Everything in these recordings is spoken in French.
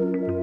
Thank you.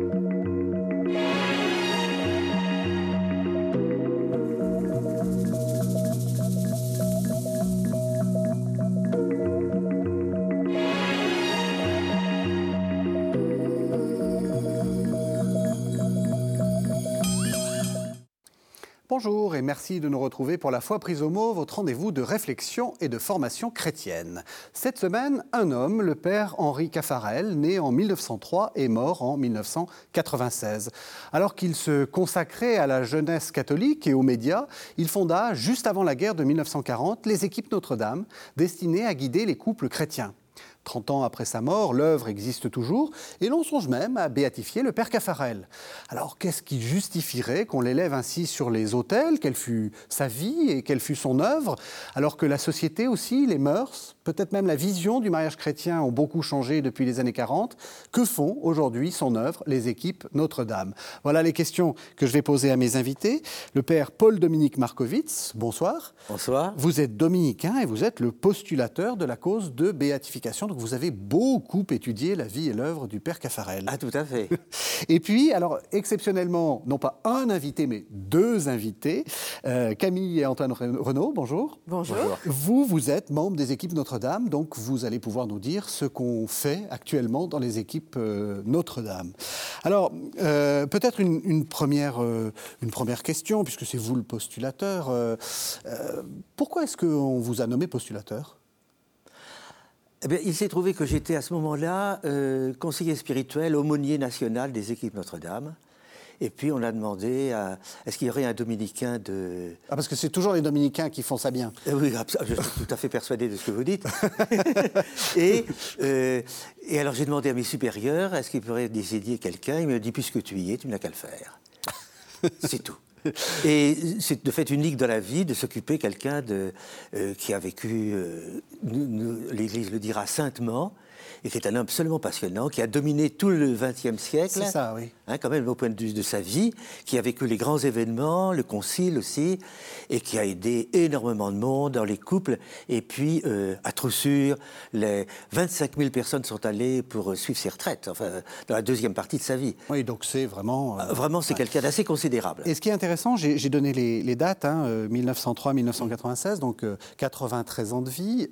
Bonjour et merci de nous retrouver pour la foi prise au mot, votre rendez-vous de réflexion et de formation chrétienne. Cette semaine, un homme, le père Henri Caffarel, né en 1903 et mort en 1996. Alors qu'il se consacrait à la jeunesse catholique et aux médias, il fonda, juste avant la guerre de 1940, les équipes Notre-Dame, destinées à guider les couples chrétiens. 30 ans après sa mort, l'œuvre existe toujours et l'on songe même à béatifier le père Caffarel. Alors qu'est-ce qui justifierait qu'on l'élève ainsi sur les autels? Quelle fut sa vie et quelle fut son œuvre? Alors que la société aussi, les mœurs, peut-être même la vision du mariage chrétien ont beaucoup changé depuis les années 40. Que font aujourd'hui son œuvre les équipes Notre-Dame? Voilà les questions que je vais poser à mes invités. Le père Paul-Dominique Markovitz, bonsoir. Bonsoir. Vous êtes dominicain et vous êtes le postulateur de la cause de béatification vous avez beaucoup étudié la vie et l'œuvre du père Caffarel. Ah, tout à fait. et puis, alors, exceptionnellement, non pas un invité, mais deux invités, euh, Camille et Antoine Renaud, bonjour. bonjour. Vous, vous êtes membre des équipes Notre-Dame, donc vous allez pouvoir nous dire ce qu'on fait actuellement dans les équipes euh, Notre-Dame. Alors, euh, peut-être une, première, une première question, puisque c'est vous le postulateur. pourquoi est-ce qu'on vous a nommé postulateur? Eh il s'est trouvé que j'étais à ce moment-là euh, conseiller spirituel, aumônier national des équipes Notre-Dame. Et puis on a demandé est-ce qu'il y aurait un dominicain de. Ah, parce que c'est toujours les dominicains qui font ça bien. Euh, oui, je suis tout à fait persuadé de ce que vous dites. et, euh, et alors j'ai demandé à mes supérieurs est-ce qu'ils pourraient décider quelqu'un? Il me dit puisque tu y es, tu n'as qu'à le faire. c'est tout. Et c'est de fait unique dans la vie de s'occuper quelqu'un de, euh, qui a vécu, euh, l'Église le dira saintement, et qui est un homme absolument passionnant, qui a dominé tout le XXe siècle. C'est ça, oui. Hein, quand même, au point de vue de sa vie, qui a vécu les grands événements, le concile aussi, et qui a aidé énormément de monde dans les couples. Et puis, euh, à Troussure, les 25 000 personnes sont allées pour suivre ses retraites, enfin, dans la deuxième partie de sa vie. Oui, donc c'est vraiment. Euh, vraiment, c'est quelqu'un d'assez considérable. Et ce qui est intéressant, j'ai donné les, dates, hein, 1903-1996, euh, donc 93 ans de vie,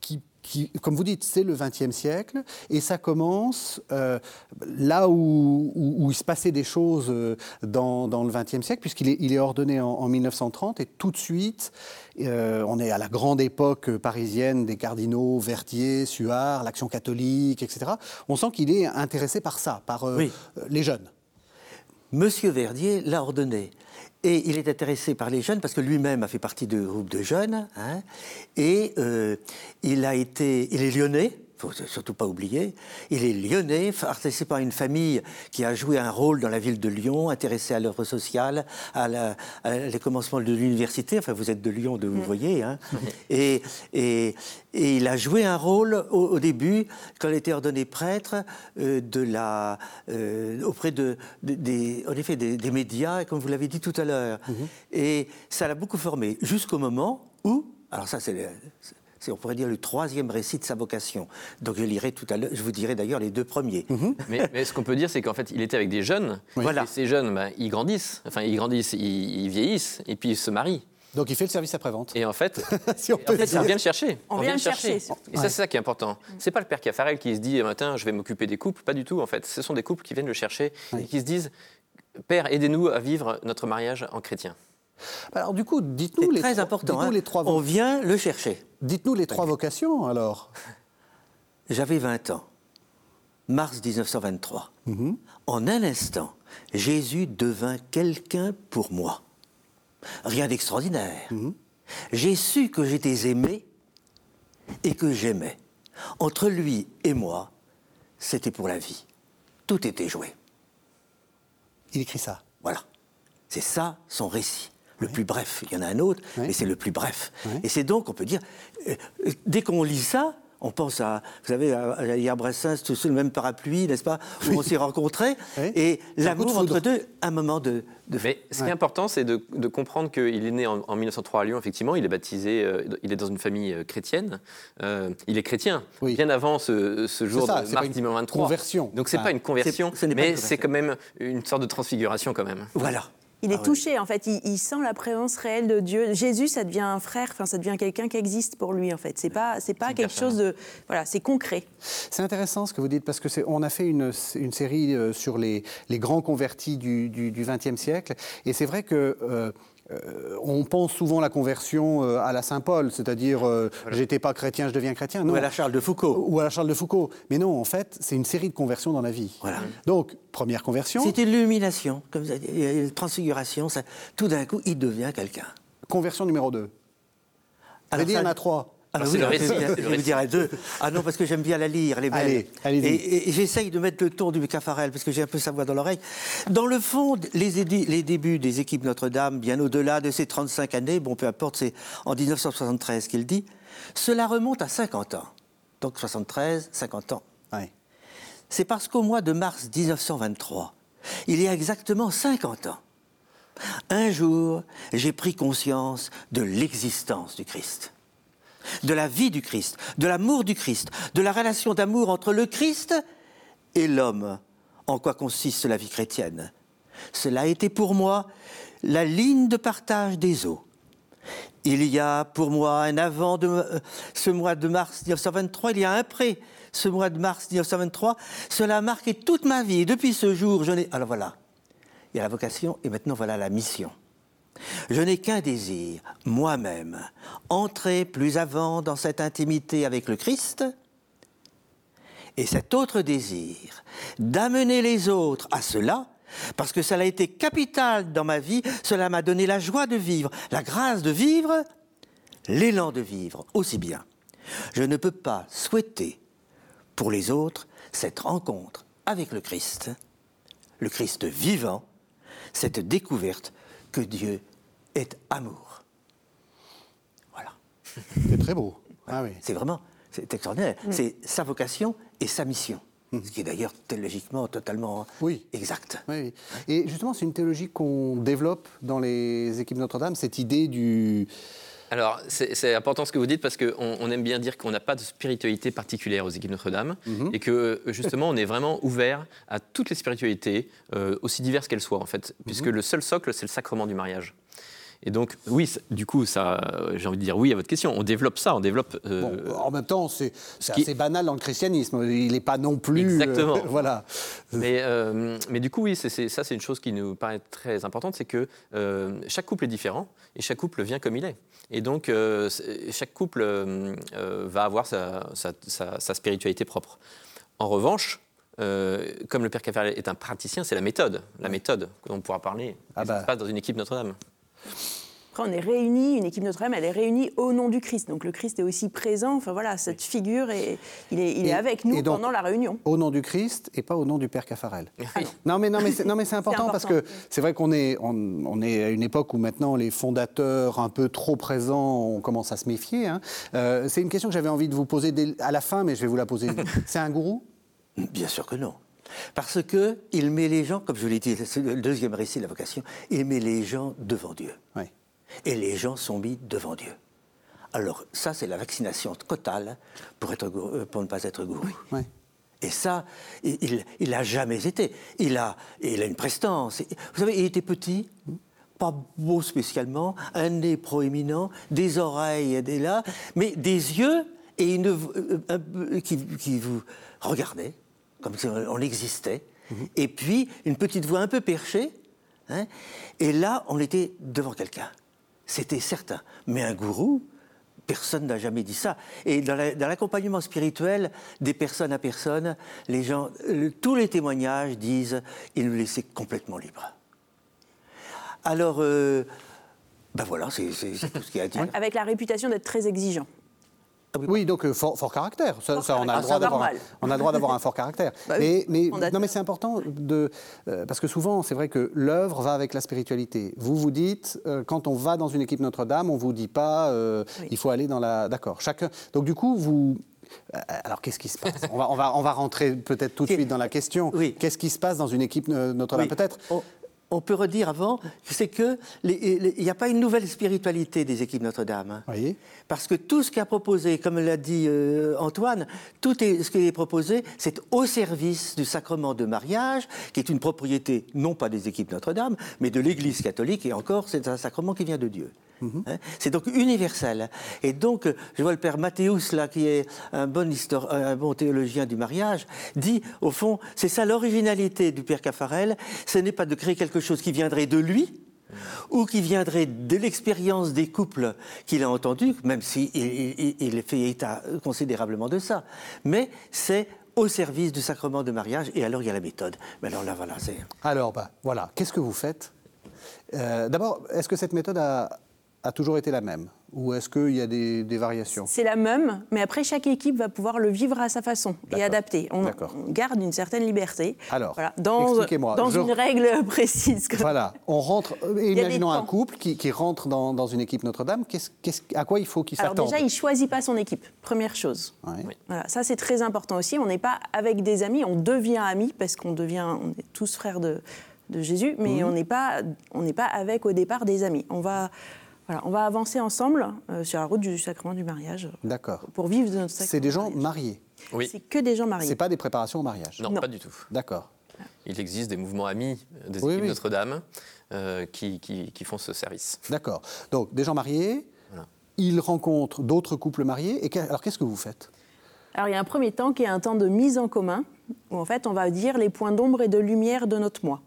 qui qui, comme vous dites, c'est le XXe siècle, et ça commence euh, là où, où, il se passait des choses euh, dans, dans le XXe siècle, puisqu'il est, il est ordonné en, 1930, et tout de suite, euh, on est à la grande époque parisienne des cardinaux Verdier, Suard, l'Action catholique, etc. On sent qu'il est intéressé par ça, par les jeunes. Monsieur Verdier l'a ordonné. Et il est intéressé par les jeunes parce que lui-même a fait partie de groupe de jeunes. Hein, et euh, il a été, il est lyonnais faut surtout pas oublier. Il est lyonnais, intéressé par une famille qui a joué un rôle dans la ville de Lyon, intéressé à l'œuvre sociale, à, la, les commencements de l'université. Enfin, vous êtes de Lyon, de, vous mm. voyez. Hein. Et, et, et, il a joué un rôle au, début, quand il était ordonné prêtre, euh, de la, euh, auprès de, des, en effet, des, médias, comme vous l'avez dit tout à l'heure. Mm-hmm. Et ça l'a beaucoup formé, jusqu'au moment où, alors ça c'est c'est, on pourrait dire, le troisième récit de sa vocation. Donc je lirai tout à l'heure, je vous dirai d'ailleurs les deux premiers. Mhm. mais, ce qu'on peut dire, c'est qu'en fait, il était avec des jeunes. Voilà. Et ces jeunes, ben, ils grandissent, enfin, ils grandissent, ils, vieillissent, et puis ils se marient. Donc il fait le service après-vente. Et en fait, si on, peut vient le chercher. On, vient le chercher. Et ça, c'est ça qui est important. C'est pas le père Caffarel qui se dit, matin, je vais m'occuper des couples. Pas du tout, en fait. Ce sont des couples qui viennent le chercher et qui se disent, Père, aidez-nous à vivre notre mariage en chrétien. Alors du coup, dites-nous les, très important, hein. les trois. On vient le chercher. Dites-nous les trois vocations alors. J'avais 20 ans, mars 1923. Mhm. En un instant, Jésus devint quelqu'un pour moi. Rien d'extraordinaire. Mhm. J'ai su que j'étais aimé et que j'aimais. Entre lui et moi, c'était pour la vie. Tout était joué. Il écrit ça. Voilà. C'est ça son récit le plus bref. Il y en a un autre, mais c'est le plus bref. Et c'est donc, on peut dire, euh, dès qu'on lit ça, on pense à, vous savez, à, à Brassens, tous sous le même parapluie, n'est-ce pas, où on s'est rencontrés. Oui. Et l'amour entre deux, un moment de. de Mais ce qui Ouais. est important, c'est de, de comprendre qu'il est né en, en 1903 à Lyon, effectivement. Il est baptisé, euh, il est dans une famille euh, chrétienne. Euh, il est chrétien, Oui. bien avant ce, ce jour ça, de mars une 2023. conversion. Donc, c'est Ah. pas une conversion, mais c'est quand même une sorte de transfiguration, quand même. Voilà. Il est Ah ouais. touché, en fait. Il, il sent la présence réelle de Dieu. Jésus, ça devient un frère. Enfin, ça devient quelqu'un qui existe pour lui, en fait. C'est pas, c'est pas quelque chose de, voilà, c'est concret. C'est intéressant ce que vous dites parce que c'est, on a fait une, une série euh, sur les, les grands convertis du XXe siècle et c'est vrai que euh, euh, on pense souvent la conversion euh, à la Saint Paul, c'est-à-dire euh, j'étais pas chrétien, je deviens chrétien. Non. Ou à la Charles de Foucault. Ou à la Charles de Foucault. Mais non, en fait, c'est une série de conversions dans la vie. Voilà. Donc, première conversion, C'était l'illumination, comme ça, il y a une transfiguration. Ça, tout d'un coup, il devient quelqu'un. conversion numéro 2. Vous avez dit, il y en a trois. Oui, le récit, je vais vous dire à deux. Ah non, parce que j'aime bien la lire, elle est belle. Allez, et, et j'essaye de mettre le ton du Caffarel, parce que j'ai un peu sa voix dans l'oreille. Dans le fond, les, les débuts des équipes Notre-Dame, bien au-delà de ces 35 années, bon, peu importe, c'est en 1973 qu'il dit, cela remonte à 50 ans. Donc 73, 50 ans. Ouais. C'est parce qu'au mois de mars 1923, il y a exactement 50 ans, un jour, j'ai pris conscience de l'existence du Christ, de la vie du Christ, de l'amour du Christ, de la relation d'amour entre le Christ et l'homme, en quoi consiste la vie chrétienne? Cela a été pour moi la ligne de partage des eaux. Il y a pour moi un avant euh, ce mois de mars 1923, il y a un après ce mois de mars 1923. Cela a marqué toute ma vie. Depuis ce jour, je n'ai. Alors voilà, il y a la vocation et maintenant voilà la mission. Je n'ai qu'un désir, moi-même, entrer plus avant dans cette intimité avec le Christ. Et cet autre désir, d'amener les autres à cela, parce que cela a été capital dans ma vie, cela m'a donné la joie de vivre, la grâce de vivre, l'élan de vivre aussi bien. Je ne peux pas souhaiter pour les autres cette rencontre avec le Christ, le Christ vivant, cette découverte que Dieu est amour. Voilà. C'est très beau. Ah oui. C'est vraiment, c'est extraordinaire. C'est sa vocation et sa mission. Ce qui est d'ailleurs théologiquement totalement Oui. exact. Oui, oui. Et justement, c'est une théologie qu'on développe dans les équipes Notre-Dame, cette idée du. Alors, c'est important ce que vous dites parce qu'on on aime bien dire qu'on n'a pas de spiritualité particulière aux équipes Notre-Dame Mhm. et que justement on est vraiment ouvert à toutes les spiritualités, euh, aussi diverses qu'elles soient en fait, puisque Mhm. le seul socle c'est le sacrement du mariage. Et donc, oui, ça- du coup, ça, euh, j'ai envie de dire oui à votre question. On développe ça, on développe. euh, Bon, en même temps, c'est qui- assez banal dans le christianisme. Il n'est pas non plus. euh, Exactement. voilà. Mais, euh, mais du coup, oui, c'est- ça, c'est une chose qui nous paraît très importante, c'est que euh, chaque couple est différent et chaque couple vient comme il est. Et donc, euh, chaque couple euh, euh, va avoir sa, sa- sa- sa spiritualité propre. En revanche, euh, comme le Père Caffarel est un praticien, c'est la méthode, la méthode dont on pourra parler. Ah qui bah. se passe dans une équipe Notre-Dame? Après, on est réunis, une équipe Notre-Dame, elle est réunie au nom du Christ. Donc le Christ est aussi présent. Enfin voilà, cette figure, est, il, est, il Et- est avec nous donc- pendant la réunion. Au nom du Christ et pas au nom du Père Caffarel. Oui. Non mais, non, mais c'est, non, mais c'est important, parce important. que c'est vrai qu'on est, on, on est à une époque où maintenant les fondateurs un peu trop présents, on commence à se méfier. hein. Euh, c'est une question que j'avais envie de vous poser dès- à la fin, mais je vais vous la poser. c'est un gourou? Bien sûr que non. Parce que il met les gens, comme je l'ai dit, c'est le deuxième récit de la vocation, il met les gens devant Dieu. Oui. Et les gens sont mis devant Dieu. Alors, ça, c'est la vaccination totale pour, être, euh, pour ne pas être gourou. Et ça, il l'a jamais été. Il a, il a une prestance. Vous savez, il était petit, pas beau spécialement, un nez proéminent, des oreilles des là, mais des yeux et une euh, qui vous regardaient comme si on existait. Et puis une petite voix un peu perchée. hein, et là, on était devant quelqu'un. C'était certain. Mais un gourou, Personne n'a jamais dit ça. Et dans la- dans l'accompagnement spirituel, des personnes à personne, les gens, le- tous les témoignages disent il nous laissait complètement libres. Alors, euh, ben voilà, c'est tout ce qu'il y a à dire. Avec la réputation d'être très exigeant. Oui, donc euh, fort, fort caractère. Ça, Fort ça, on, a le droit c'est d'avoir on a le droit d'avoir un fort caractère. Bah oui, mais, non, mais c'est important de euh, parce que souvent, c'est vrai que l'œuvre va avec la spiritualité. Vous vous dites, euh, quand on va dans une équipe Notre-Dame, on vous dit pas, euh, Oui. il faut aller dans la. D'accord. Chacun. Donc du coup, vous alors qu'est-ce qui se passe? On va, on, va, on va rentrer peut-être tout de suite dans la question. Oui. Qu'est-ce qui se passe dans une équipe Notre-Dame? Peut-être On, on peut redire avant, c'est que les- les- il n'y a pas une nouvelle spiritualité des équipes Notre-Dame. hein. Oui. Parce que tout ce qui a proposé, comme l'a dit euh, Antoine, tout est, ce qui est proposé, c'est au service du sacrement de mariage, qui est une propriété non pas des équipes Notre-Dame, mais de l'Église catholique, et encore, c'est un sacrement qui vient de Dieu. Hein c'est donc universel. Et donc, euh, je vois le père Mathéus, là, qui est un bon, histor- un bon théologien du mariage, dit, au fond, c'est ça l'originalité du père Caffarel, ce n'est pas de créer quelque chose qui viendrait de lui, ou qui viendrait de l'expérience des couples qu'il a entendus, même s'il il, il- il fait état considérablement de ça. Mais c'est au service du sacrement de mariage, et alors il y a la méthode. Mais alors là, voilà, c'est... Alors, bah, voilà, qu'est-ce que vous faites? Euh, D'abord, est-ce que cette méthode a, a toujours été la même Ou est-ce qu'il y a des, des variations? C'est la même, mais après, chaque équipe va pouvoir le vivre à sa façon et adapter. On, on garde une certaine liberté. Alors, voilà, dans, expliquez-moi. dans Je- une règle précise. comme- Voilà, on rentre. euh, Imaginons un couple qui, qui rentre dans, dans une équipe Notre-Dame. Qu'est-ce- qu'est-ce- à quoi il faut qu'il Alors s'attende? déjà, il ne choisit pas son équipe, première chose. Ouais. Oui. Voilà, ça c'est très important aussi. On n'est pas avec des amis, on devient amis parce qu'on devient, on est tous frères de, de Jésus, mais on n'est pas, on n'est pas avec au départ des amis. On va, voilà, on va avancer ensemble euh, sur la route du sacrement du mariage D'accord. pour vivre de notre sacrement. C'est des gens mariage. mariés. Oui. C'est que des gens mariés. C'est pas des préparations au mariage. Non, Non. pas du tout. D'accord. Il existe des mouvements amis des Oui, équipes oui. Notre-Dame euh, qui, qui- qui font ce service. D'accord. Donc, des gens mariés, Voilà. ils rencontrent d'autres couples mariés. Et que- alors, qu'est-ce que vous faites? Alors il y a un premier temps qui est un temps de mise en commun, où en fait on va dire les points d'ombre et de lumière de notre moi.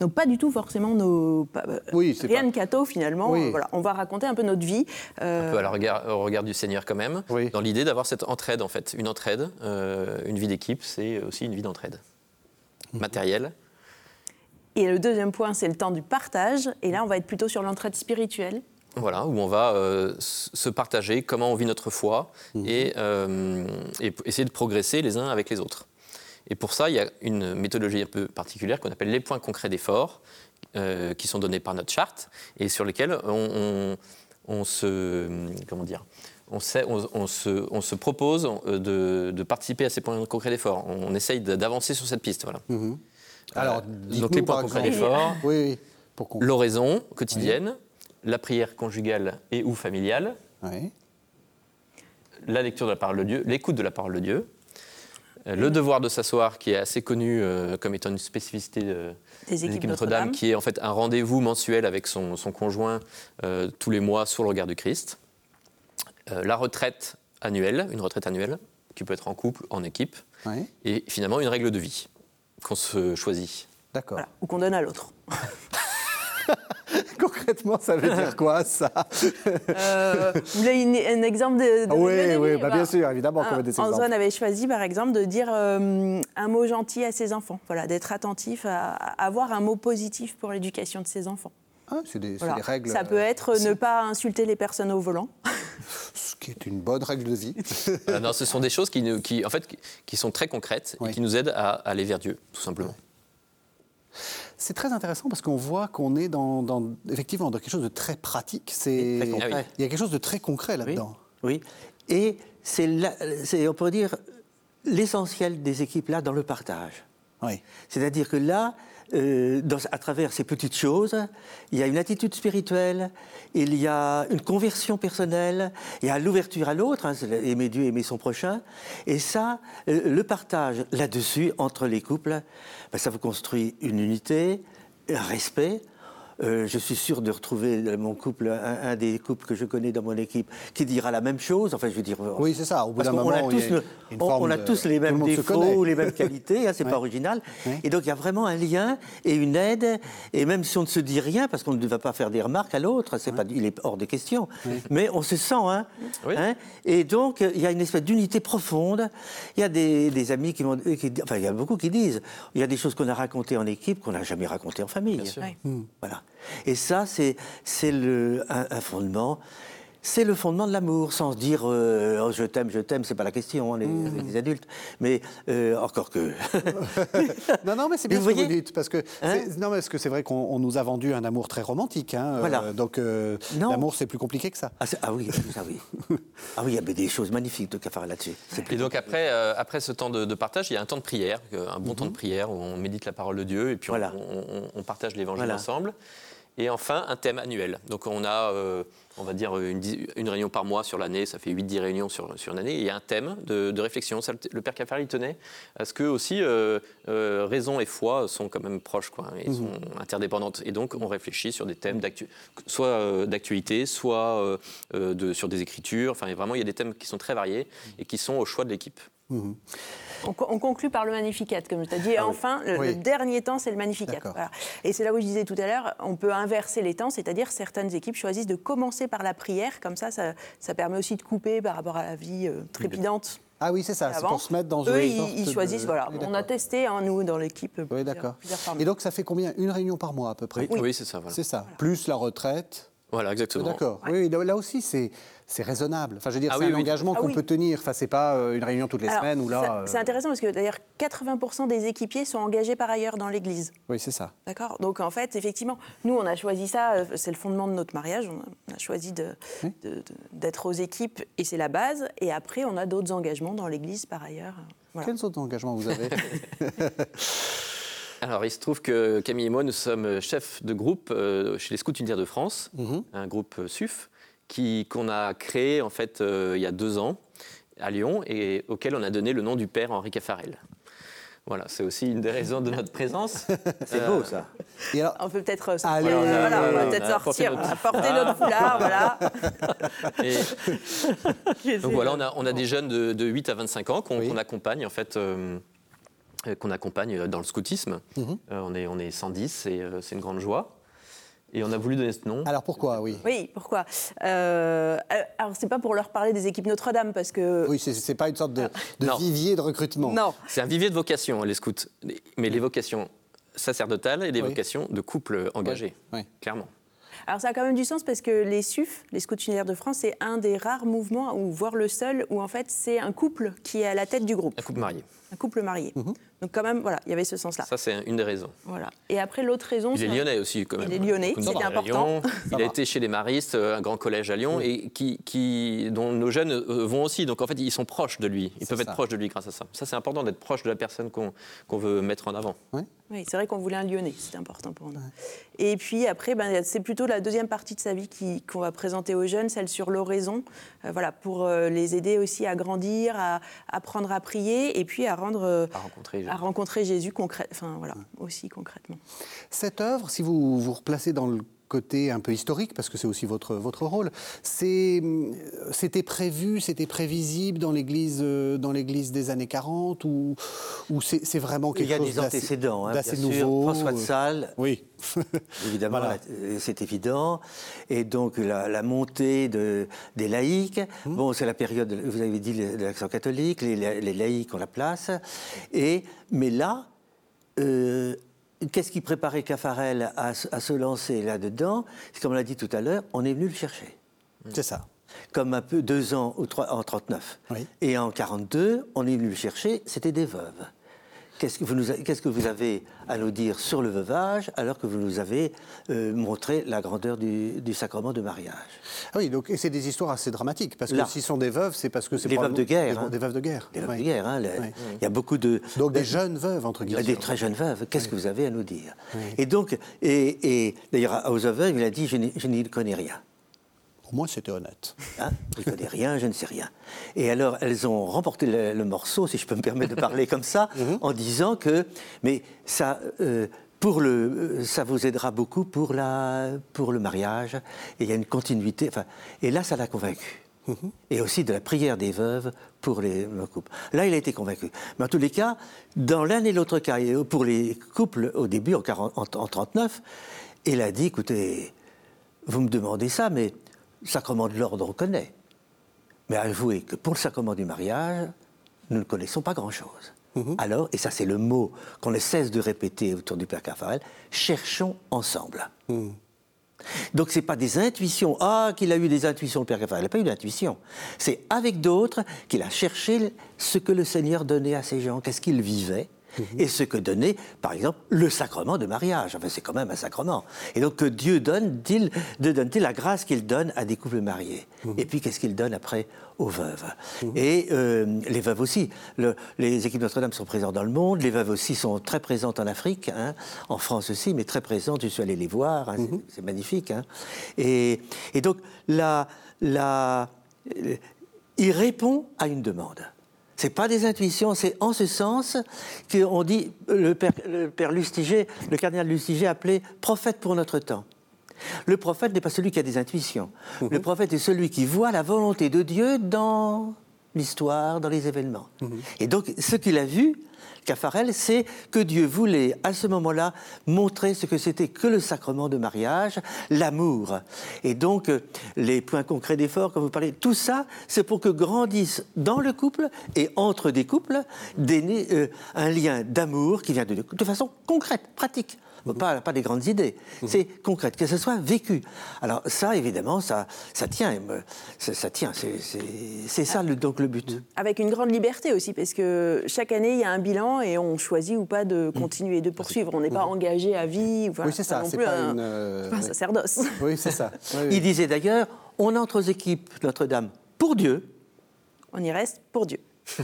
Donc pas du tout forcément nos... euh, Oui, c'est rien pas- de catho finalement. Oui. Voilà, on va raconter un peu notre vie. euh, Un peu à la regard, au regard du Seigneur quand même, Oui. dans l'idée d'avoir cette entraide en fait. Une entraide, euh, une vie d'équipe, c'est aussi une vie d'entraide. Mhm. Matérielle, Et le deuxième point, c'est le temps du partage. Et là, on va être plutôt sur l'entraide spirituelle. voilà, où on va euh, se partager comment on vit notre foi Mhm. et, euh, essayer de progresser les uns avec les autres. Et pour ça, il y a une méthodologie un peu particulière qu'on appelle les points concrets d'effort, euh, qui sont donnés par notre charte et sur lesquels on, on- on se, comment dire, on, sait- on- on se, propose euh, de, de participer à ces points concrets d'effort. On essaye d'avancer sur cette piste. Voilà. Alors, Euh, dites-nous, donc les points concrets d'effort, Oui, oui. L'oraison quotidienne, la prière conjugale et ou familiale, la lecture de la parole de Dieu, l'écoute de la parole de Dieu, le devoir de s'asseoir, qui est assez connu euh, comme étant une spécificité de- Des équipes Notre-Dame, Notre-Dame. qui est en fait un rendez-vous mensuel avec son, son conjoint euh, tous les mois sur le regard du Christ. Euh, la retraite annuelle, une retraite annuelle, qui peut être en couple, en équipe, et finalement une règle de vie qu'on se choisit. D'accord. Voilà, ou qu'on donne à l'autre. Concrètement, ça veut dire quoi, ça Euh, vous voulez une- un exemple de, de Ah Oui, oui, vie bah, bien sûr, évidemment qu'on Ah, veut des exemples. Antoine avait choisi, par exemple, de dire euh, un mot gentil à ses enfants. Voilà, d'être attentif à, à avoir un mot positif pour l'éducation de ses enfants. Ah, c'est des, c'est Voilà. des règles. Ça peut euh, être ne pas insulter les personnes au volant. Ce qui est une bonne règle de vie. Voilà, non, ce sont des choses qui, nous- qui, en fait, qui, qui sont très concrètes Oui. et qui nous aident à aller vers Dieu, tout simplement. C'est très intéressant parce qu'on voit qu'on est dans, dans- effectivement dans quelque chose de très pratique. C'est Très concret. Ah oui. il y a quelque chose de très concret Oui, là-dedans. oui. Et c'est, on pourrait dire, l'essentiel des équipes-là dans le partage. Oui. C'est-à-dire que là, euh, à travers ces petites choses, il y a une attitude spirituelle, il y a une conversion personnelle, il y a l'ouverture à l'autre, hein, aimer Dieu, aimer son prochain. Et ça, euh, le partage là-dessus, entre les couples, ben, ça vous construit une unité, un respect. Euh, je suis sûr de retrouver euh, mon couple, un, un des couples que je connais dans mon équipe, qui dira la même chose. Enfin, je veux dire. Oui, c'est ça. Au bout d'un moment, tous, le- on, a de- tous les mêmes défauts, les mêmes qualités, hein, c'est Ouais. pas original. Ouais. Et donc il y a vraiment un lien et une aide. Et même si on ne se dit rien, parce qu'on ne va pas faire des remarques à l'autre, c'est pas, il est hors de question. Mais on se sent, hein, Oui. hein. Et donc il y a une espèce d'unité profonde. Il y a des, des amis qui m'ont, enfin il y a beaucoup qui disent, il y a des choses qu'on a racontées en équipe qu'on n'a jamais racontées en famille. Bien sûr. Ouais. Voilà. Et ça, c'est un fondement. C'est le fondement de l'amour, sans se dire euh, oh, je t'aime, je t'aime, c'est pas la question, on est Mmh. des adultes. Mais euh, encore que. Non, non, mais c'est bien Vous ce que vous dites, parce que Hein c'est- non, mais parce que c'est vrai qu'on on nous a vendu un amour très romantique. hein, Voilà. euh, donc euh, Non. l'amour, c'est plus compliqué que ça. ah, ah oui, ah oui. Ah oui, il y avait des choses magnifiques de Cafard là-dessus. Et donc après, euh, après ce temps de, de partage, il y a un temps de prière, un bon temps de prière où on médite la parole de Dieu et puis on- Voilà. on, on- on partage l'évangile Voilà. ensemble. Et enfin, un thème annuel. Donc on a, euh, on va dire, une, réunion par mois sur l'année, ça fait 8-10 réunions sur, sur une année. Et il y a un thème de, de réflexion. Ça, le- père Cafari il tenait à ce que aussi euh, euh, raison et foi sont quand même proches, quoi, et Mhm. sont interdépendantes. Et donc on réfléchit sur des thèmes d'actu- soit d'actualité, soit de, sur des écritures. Enfin, vraiment, il y a des thèmes qui sont très variés et qui sont au choix de l'équipe. On, co- on conclut par le Magnificat, comme je t'ai dit. Et enfin, le, Ah Oui. le dernier temps, c'est le Magnificat. Voilà. Et c'est là où je disais tout à l'heure, on peut inverser les temps, c'est-à-dire certaines équipes choisissent de commencer par la prière, comme ça, ça, ça permet aussi de couper par rapport à la vie euh, trépidante. Ah oui, c'est ça, c'est pour se mettre dans Eux, une ils, sorte ils de- choisissent, voilà. Oui, on a testé, hein, nous, dans l'équipe, Oui, d'accord. Et donc, ça fait combien? Une réunion par mois, à peu près? Oui, c'est ça. Voilà. C'est ça. Plus la retraite. Voilà, exactement. D'accord. Oui, là, aussi, c'est c'est raisonnable. Enfin, je veux dire, Ah c'est oui, un oui. engagement Ah qu'on oui. peut tenir. Enfin, c'est pas euh, une réunion toutes les Alors, semaines ou là. C'est euh, intéressant parce que d'ailleurs 80% des équipiers sont engagés par ailleurs dans l'Église. Oui, c'est ça. D'accord Donc en fait, effectivement, nous, on a choisi ça, euh, c'est le fondement de notre mariage, on a, choisi de- Oui. de- de- d'être aux équipes et c'est la base. Et après, on a d'autres engagements dans l'Église par ailleurs. Voilà. Quels autres engagements vous avez? Alors, il se trouve que Camille et moi, nous sommes chefs de groupe euh, chez les Scouts Unitaires de France, Mhm. un groupe euh, SUF, qui- qu'on a créé en fait euh, il y a deux ans à Lyon et auquel on a donné le nom du père Henri Caffarel. Voilà, c'est aussi une des raisons de notre présence. C'est beau ça. Et alors, On peut peut-être euh, voilà, on va peut-être sortir, porter notre foulard, voilà. Et donc voilà, on a, on a des jeunes de, de 8 à 25 ans qu'on Oui. accompagne en fait. euh, qu'on accompagne dans le scoutisme. Mhm. Euh, on, est, on est 110 et euh, c'est une grande joie. Et on a voulu donner ce nom. alors pourquoi Oui? Oui, pourquoi? Euh, Alors, c'est pas pour leur parler des équipes Notre-Dame, parce que. Oui, c'est- pas une sorte de, vivier de recrutement. Non. C'est un vivier de vocations, les scouts. Mais les vocations sacerdotales et les Oui. vocations de couples engagés, Oui. clairement. Alors ça a quand même du sens parce que les SUF, les Scouts Unitaires de France, c'est un des rares mouvements, ou voire le seul, où en fait c'est un couple qui est à la tête du groupe, Un couple marié. Un couple marié. Donc quand même, voilà, il y avait ce sens-là. Ça, c'est une des raisons. Voilà. Et après l'autre raison, Il est c'est- lyonnais aussi, quand même. Il est lyonnais, c'était important. Lyon. Il a été chez les Maristes, euh, un grand collège à Lyon, et qui, qui- dont nos jeunes euh, vont aussi. Donc en fait, ils sont proches de lui. Ils peuvent être proches de lui grâce à ça. Ça, c'est important d'être proche de la personne qu'on qu'on veut mettre en avant. Oui, c'est vrai qu'on voulait un Lyonnais, c'était important pour nous. Et puis après, ben, c'est plutôt la deuxième partie de sa vie qu'on va présenter aux jeunes, celle sur l'oraison, voilà, pour euh, les aider aussi à grandir, à apprendre à prier, et puis à rendre, euh, À rencontrer. à rencontrer Jésus enfin voilà, aussi concrètement. Cette œuvre, si vous vous replacez dans le côté un peu historique, parce que c'est aussi votre, votre rôle, c'était prévu, c'était prévisible dans l'Église, euh, dans l'Église des années 40, ou, ou c'est, vraiment quelque Il y a chose des antécédents, hein, bien d'assez sûr. nouveau François de euh, Sales, Oui. évidemment, Voilà. euh, c'est évident. Et donc la, la montée de, des laïcs. Mmh. Bon, c'est la période, vous avez dit, de l'action catholique, les, la- les laïcs ont la place. Et, mais là, euh, qu'est-ce qui préparait Caffarel à, se lancer là-dedans? C'est comme on l'a dit tout à l'heure, on est venu le chercher. C'est ça. Comme un peu deux ans ou trois, en 39. Oui. Et en 42, on est venu le chercher, c'était des veuves. Qu'est-ce que, vous nous a- qu'est-ce que vous avez à nous dire sur le veuvage alors que vous nous avez euh, montré la grandeur du, du sacrement de mariage? Ah oui, donc, et c'est des histoires assez dramatiques, parce que Là. s'ils sont des veuves, c'est parce que c'est Des veuves de guerre, Des, hein. des veuves de guerre. Des veuves oui. de guerre, hein, les- Oui. il y a beaucoup de... Donc de- des jeunes veuves, entre guillemets. des très jeunes veuves, qu'est-ce que vous avez à nous dire? Et donc, et, et d'ailleurs, aux veuves, il a dit, je n'y connais rien. Au moins, c'était honnête. Hein? Je ne connais rien, je ne sais rien. Et alors, elles ont remporté le, le morceau, si je peux me permettre de parler comme ça, en disant que, mais ça, euh, pour le, euh, ça vous aidera beaucoup pour, la, pour le mariage, et il y a une continuité. Enfin, et là, ça l'a convaincu. Et aussi de la prière des veuves pour les le couples. Là, il a été convaincu. Mais en tous les cas, dans l'un et l'autre cas, pour les couples au début, en, 40 en, en 39, il a dit, écoutez, vous me demandez ça, mais sacrement de l'ordre, on connaît. Mais avouez que pour le sacrement du mariage, nous ne connaissons pas grand-chose. Alors, et ça c'est le mot qu'on ne cesse de répéter autour du Père Caffarel, cherchons ensemble. Donc c'est pas des intuitions. Ah, qu'il a eu des intuitions, le Père Caffarel. Il n'a pas eu d'intuition. C'est avec d'autres qu'il a cherché ce que le Seigneur donnait à ces gens, qu'est-ce qu'ils vivaient. Mhm. Et ce que donnait, par exemple, le sacrement de mariage. Enfin, c'est quand même un sacrement. Et donc, que Dieu donne-t-il donne la grâce qu'il donne à des couples mariés mhm. Et puis, qu'est-ce qu'il donne après aux veuves mhm. Et euh, les veuves aussi. les équipes Notre-Dame sont présentes dans le monde. Les veuves aussi sont très présentes en Afrique, hein, en France aussi, mais très présentes. Je suis allé les voir. Hein, c'est magnifique. Hein. Et, et, donc, la, la, il répond à une demande. C'est pas des intuitions, c'est en ce sens qu'on dit, le père, le père Lustiger, le cardinal Lustiger appelé prophète pour notre temps. Le prophète n'est pas celui qui a des intuitions. Mhm. Le prophète est celui qui voit la volonté de Dieu dans l'histoire, dans les événements. Mhm. Et donc, ce qu'il a vu, C'est que Dieu voulait à ce moment-là montrer ce que c'était que le sacrement de mariage, l'amour. Et donc, euh, les points concrets d'effort, quand vous parlez, tout ça, c'est pour que grandisse dans le couple et entre des couples euh, un lien d'amour qui vient de façon concrète, pratique pas, pas des grandes idées. Mhm. C'est concrète, que ce soit vécu. Alors ça, évidemment, ça, ça tient. Ça, tient. C'est ça le, donc le but. Avec une grande liberté aussi, parce que chaque année, il y a un bilan et on choisit ou pas de mhm. continuer, de poursuivre. On n'est pas mhm. engagé à vie. oui, c'est ça. C'est pas un, euh, sacerdoce. Oui, c'est ça. Il disait d'ailleurs, on entre aux équipes Notre-Dame pour Dieu. On y reste pour Dieu.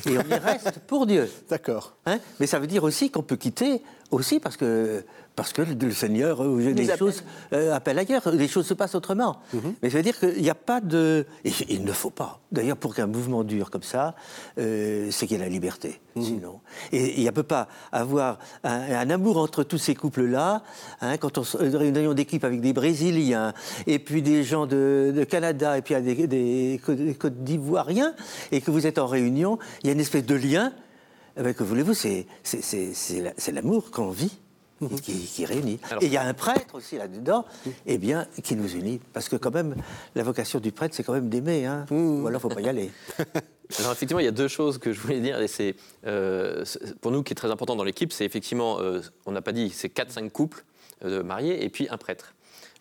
Et on y reste pour Dieu. D'accord. Hein Mais ça veut dire aussi qu'on peut quitter aussi parce que parce que le Seigneur, euh, des choses euh, appelle ailleurs, les choses se passent autrement. Mhm. Mais ça veut dire qu'il n'y a pas de... il ne faut pas. D'ailleurs, pour qu'un mouvement dure comme ça, euh, c'est qu'il y a la liberté, mhm. sinon. Et il ne peut pas avoir un, amour entre tous ces couples-là, hein, quand on une réunion d'équipe avec des Brésiliens, et puis des gens de, Canada, et puis des, des, des Côtes d'Ivoiriens, et que vous êtes en réunion, il y a une espèce de lien. Eh ben, que voulez-vous, c'est l'amour qu'on vit qui, réunit. et il y a un prêtre aussi là-dedans, eh bien, qui nous unit. Parce que quand même, la vocation du prêtre, c'est quand même d'aimer. Hein. Mmh. Ou alors, il ne faut pas y aller. Alors effectivement, il y a deux choses que je voulais dire, et c'est euh, pour nous qui est très important dans l'équipe, c'est effectivement, euh, on n'a pas dit, c'est 4-5 couples euh, mariés et puis un prêtre.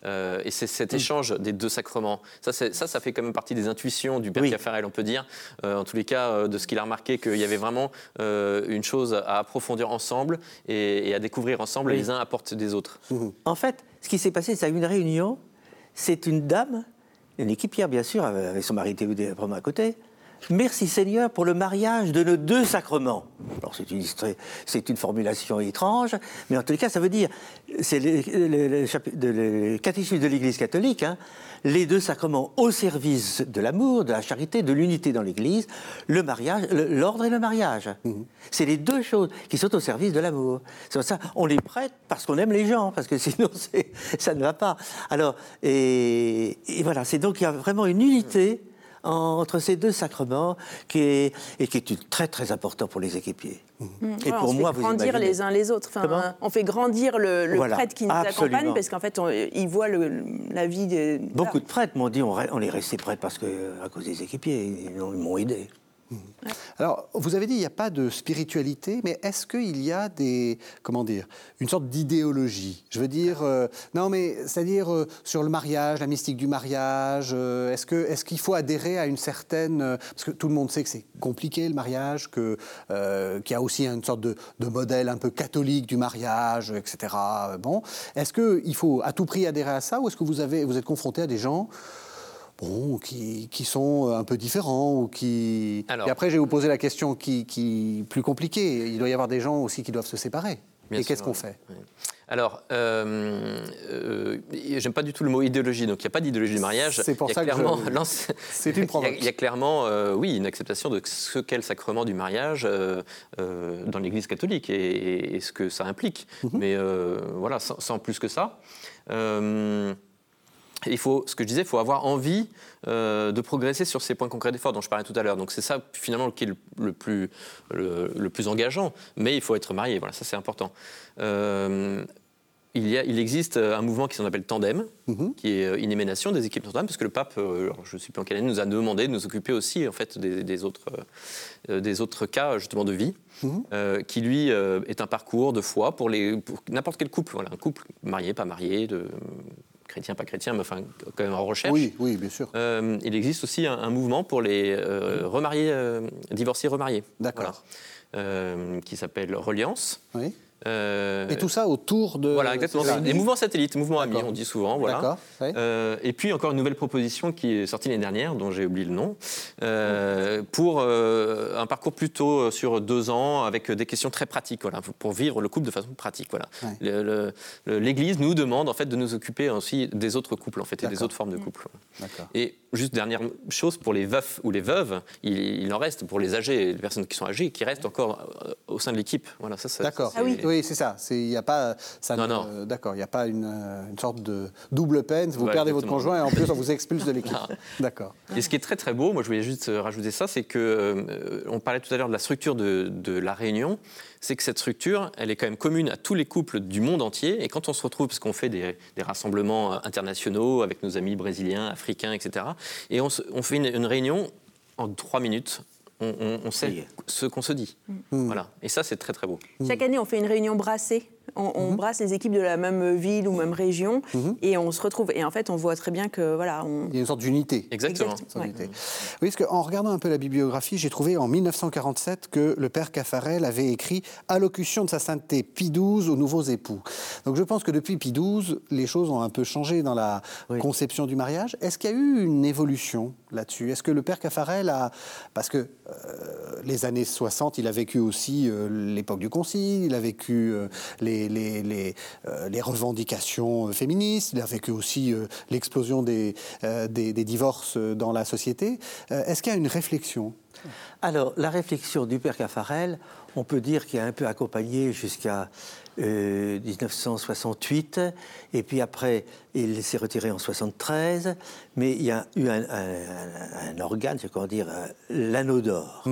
Euh, et c'est cet mm. échange des deux sacrements. Ça, ça, ça fait quand même partie des intuitions du Père oui. Caffarel, on peut dire. Euh, en tous les cas, euh, de ce qu'il a remarqué, qu'il y avait vraiment une chose à approfondir ensemble et, à découvrir ensemble. Les uns apportent des autres. Mm-hmm. En fait, ce qui s'est passé, c'est à une réunion, c'est une dame, une équipière bien sûr, avec son mari Théodé à côté, Merci Seigneur pour le mariage de nos deux sacrements. Alors c'est une, c'est une formulation étrange, mais en tout cas ça veut dire, c'est le, catéchisme de l'Église catholique, hein, les deux sacrements au service de l'amour, de la charité, de l'unité dans l'Église, le mariage, l'ordre et le mariage. Mhm. C'est les deux choses qui sont au service de l'amour. C'est ça, on les prête parce qu'on aime les gens, parce que sinon ça ne va pas. Alors, et, et voilà, c'est donc il y a vraiment une unité entre ces deux sacrements qui est, et qui est très très important pour les équipiers. Mmh. Et pour on moi, fait grandir les uns les autres. Enfin, on fait grandir le, prêtre qui nous accompagne parce qu'en fait, il voit la vie de. Beaucoup de prêtres m'ont dit on, on est resté prêtres parce que à cause des équipiers, ils m'ont aidé. Alors, vous avez dit il n'y a pas de spiritualité, mais est-ce qu'il y a des, comment dire, une sorte d'idéologie? Je veux dire, euh, non, mais c'est-à-dire euh, sur le mariage, la mystique du mariage, euh, est-ce que, est-ce qu'il faut adhérer à une certaine, parce que tout le monde sait que c'est compliqué le mariage, que qu'il y a aussi une sorte de, de, modèle un peu catholique du mariage, etc. Bon, est-ce qu'il faut à tout prix adhérer à ça, ou est-ce que vous avez, vous êtes confronté à des gens qui, qui, sont un peu différents ou qui. Et après, je vais vous poser la question qui, qui plus compliquée. Il doit y avoir des gens aussi qui doivent se séparer. et qu'est-ce qu'on fait? Alors, euh, euh, j'aime pas du tout le mot idéologie, donc il n'y a pas d'idéologie du mariage. C'est pour ça clairement, que c'est une provoque. Il y, a clairement, euh, oui, une acceptation de ce qu'est le sacrement du mariage euh, dans l'Église catholique et, ce que ça implique. Mhm. Mais voilà, sans, sans, plus que ça il faut, ce que je disais, il faut avoir envie euh, de progresser sur ces points concrets d'effort dont je parlais tout à l'heure. Donc c'est ça finalement qui est le, plus, le, plus engageant. Mais il faut être marié, voilà, ça c'est important. Euh, il, y a, il, existe un mouvement qui s'en appelle Tandem, mhm. qui est une émanation des équipes Notre-Dame, parce que le pape, euh, je ne sais plus en quelle année, nous a demandé de nous occuper aussi en fait, des, autres, des autres cas justement de vie, mhm. qui lui est un parcours de foi pour, pour n'importe quel couple, voilà, un couple marié, pas marié, de, chrétiens, pas chrétiens, mais enfin quand même en recherche. Oui, oui, bien sûr. Euh, il existe aussi un, un mouvement pour les euh, remariés, euh, divorcés remariés. D'accord. Voilà. Euh, qui s'appelle Reliance. Oui. Euh, Et tout ça autour de. Voilà, exactement. ça. Des mouvements satellites, mouvements amis, on dit souvent. Voilà. Oui. Euh, et puis encore une nouvelle proposition qui est sortie l'année dernière, dont j'ai oublié le nom, euh, pour euh, un parcours plutôt sur deux ans avec des questions très pratiques, voilà, pour vivre le couple de façon pratique. Voilà. L'Église nous demande en fait de nous occuper aussi des autres couples en fait et des autres formes de couples. D'accord. Et juste dernière chose pour les veufs ou les veuves, il, il en reste pour les âgés, les personnes qui sont âgées, qui restent encore au sein de l'équipe. Voilà, ça, ça- D'accord. Ah oui. Oui, c'est ça. C'est- Il n'y a pas. Ça Non, ne- non. euh, D'accord. Il n'y a pas une, euh, une sorte de double peine. Vous Ouais, perdez votre conjoint et en plus on vous expulse de l'équipe. D'accord. Et ce qui est très très beau, moi je voulais juste euh, rajouter ça, c'est que euh, on parlait tout à l'heure de la structure de, de la Réunion, c'est que cette structure, elle est quand même commune à tous les couples du monde entier. Et quand on se retrouve, parce qu'on fait des, des rassemblements internationaux avec nos amis brésiliens, africains, etc. Et on, se- on fait une, une réunion en trois minutes. On, on- on sait Oui. ce qu'on se dit. Voilà. Et ça, c'est très très beau. Chaque année, on fait une réunion brassée. On, Mhm. brasse les équipes de la même ville ou même région et on se retrouve. Et en fait, on voit très bien que voilà, on. Il y a une sorte d'unité. Exactement. Exact. Sans Ouais. unité. Oui, parce qu'en regardant un peu la bibliographie, j'ai trouvé en 1947 que le père Caffarel avait écrit Allocution de sa sainteté Pie XII aux nouveaux époux. Donc je pense que depuis Pie XII, les choses ont un peu changé dans la Oui. conception du mariage. Est-ce qu'il y a eu une évolution là-dessus? Est-ce que le père Caffarel a. Parce que euh, les années 60, il a vécu aussi euh, l'époque du Concile, il a vécu euh, les, les, les, euh, les revendications euh, féministes, il a vécu aussi euh, l'explosion des, des, des divorces dans la société. Est-ce qu'il y a une réflexion? Alors, la réflexion du père Caffarel, on peut dire qu'il a un peu accompagné jusqu'à euh, 1968, et puis après, il s'est retiré en 73, mais il y a eu un, un- un organe, c'est comment dire, l'anneau d'or.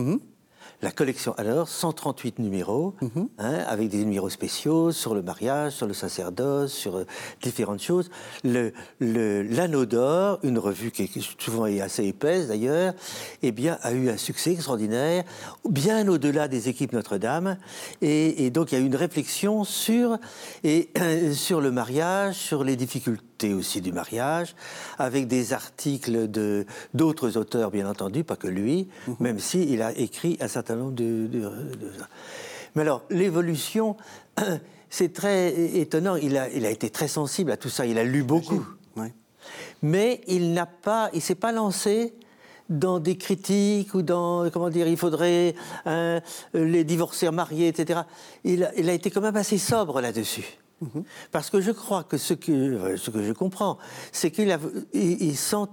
La collection alors 138 numéros hein, avec des numéros spéciaux sur le mariage, sur le sacerdoce, sur euh, différentes choses. Le l'anneau d'or, une revue qui est souvent est assez épaisse d'ailleurs, eh bien a eu un succès extraordinaire, bien au-delà des équipes Notre-Dame, et, et donc il y a eu une réflexion sur et sur le mariage, sur les difficultés aussi du mariage, avec des articles de d'autres auteurs bien entendu, pas que lui, même si il a écrit un certain nombre de, de- de- mais alors l'évolution. C'est très étonnant. Il a, il a été très sensible à tout ça. Il a lu beaucoup Ouais. mais il n'a pas, il s'est pas lancé dans des critiques ou dans comment dire, il faudrait hein, les divorcer mariés, etc. Il a, il a été quand même assez sobre là-dessus. Parce que je crois que ce que, euh, ce que je comprends, c'est qu'il a, il, il sent,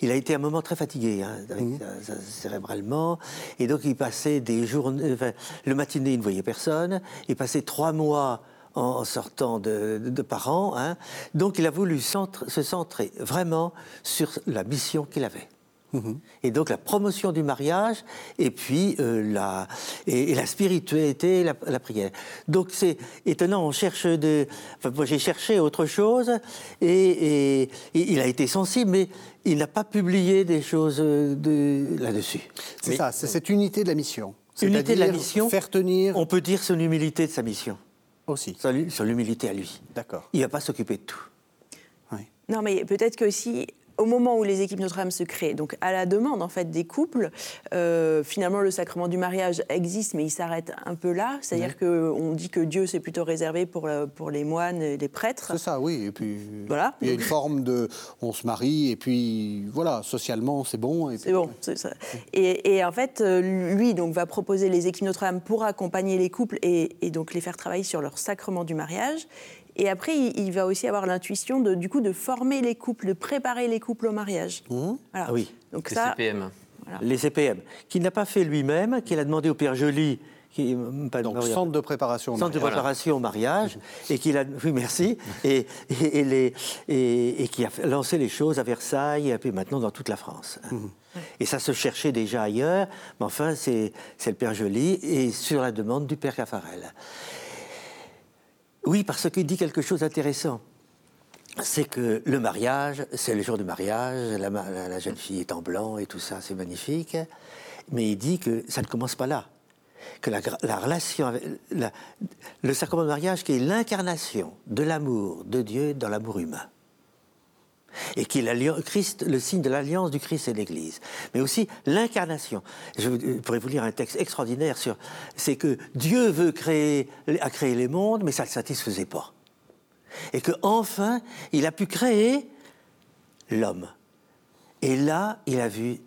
il a été un moment très fatigué, hein, avec sa- cérébralement, et donc il passait des journées, enfin, le matinée il ne voyait personne, il passait trois mois en, en sortant de, de, de parents, hein. donc il a voulu centre- se centrer vraiment sur la mission qu'il avait. Et donc la promotion du mariage et puis euh, la, et, et la spiritualité, la, la prière. Donc c'est étonnant, on cherche de... Enfin, moi j'ai cherché autre chose et, et- et il a été sensible, mais il n'a pas publié des choses euh, de, là-dessus. C'est Mais- ça, c'est cette unité de la mission. Unité de la mission. Faire tenir On peut dire son humilité de sa mission, aussi. son son humilité à lui. D'accord. Il ne va pas s'occuper de tout. Oui. Non, mais peut-être que aussi. Au moment où les équipes Notre-Dame se créent, donc à la demande en fait des couples, euh, finalement le sacrement du mariage existe, mais il s'arrête un peu là. C'est-à-dire que qu'on dit que Dieu c'est plutôt réservé pour, pour les moines et les prêtres. C'est ça, oui. Et puis, Voilà. il y a une forme de. On se marie, et puis, voilà, socialement, c'est bon. et C'est bon, c'est ça. Et, et en fait, euh, lui donc va proposer les équipes Notre-Dame pour accompagner les couples et, et donc les faire travailler sur leur sacrement du mariage. Et après, il, il va aussi avoir l'intuition de du coup de former les couples, de préparer les couples au mariage. Voilà. Ah oui. Donc Les ça, CPM. Les CPM, qu'il n'a pas fait lui-même, qu'il a demandé au Père Joly, qui, pas de Donc, mariage. centre de préparation. au centre de mariage. préparation au mariage, et qu'il a, oui merci, et, et, et les, et, et qui a lancé les choses à Versailles et puis maintenant dans toute la France. hein. Et ça se cherchait déjà ailleurs, mais enfin c'est c'est le Père Joly et sur la demande du Père Caffarel. Oui, parce qu'il dit quelque chose d'intéressant. C'est que le mariage, c'est le jour du mariage, la, jeune fille est en blanc et tout ça, c'est magnifique. Mais il dit que ça ne commence pas là. Que la, la relation, avec, le sacrement du mariage qui est l'incarnation de l'amour de Dieu dans l'amour humain. Et qui est le signe de l'alliance du Christ et de l'Église, mais aussi l'incarnation. Je pourrais vous lire un texte extraordinaire sur, c'est que Dieu veut créer, a créé les mondes, mais ça ne le satisfaisait pas, et que enfin il a pu créer l'homme. Et là, il a vu,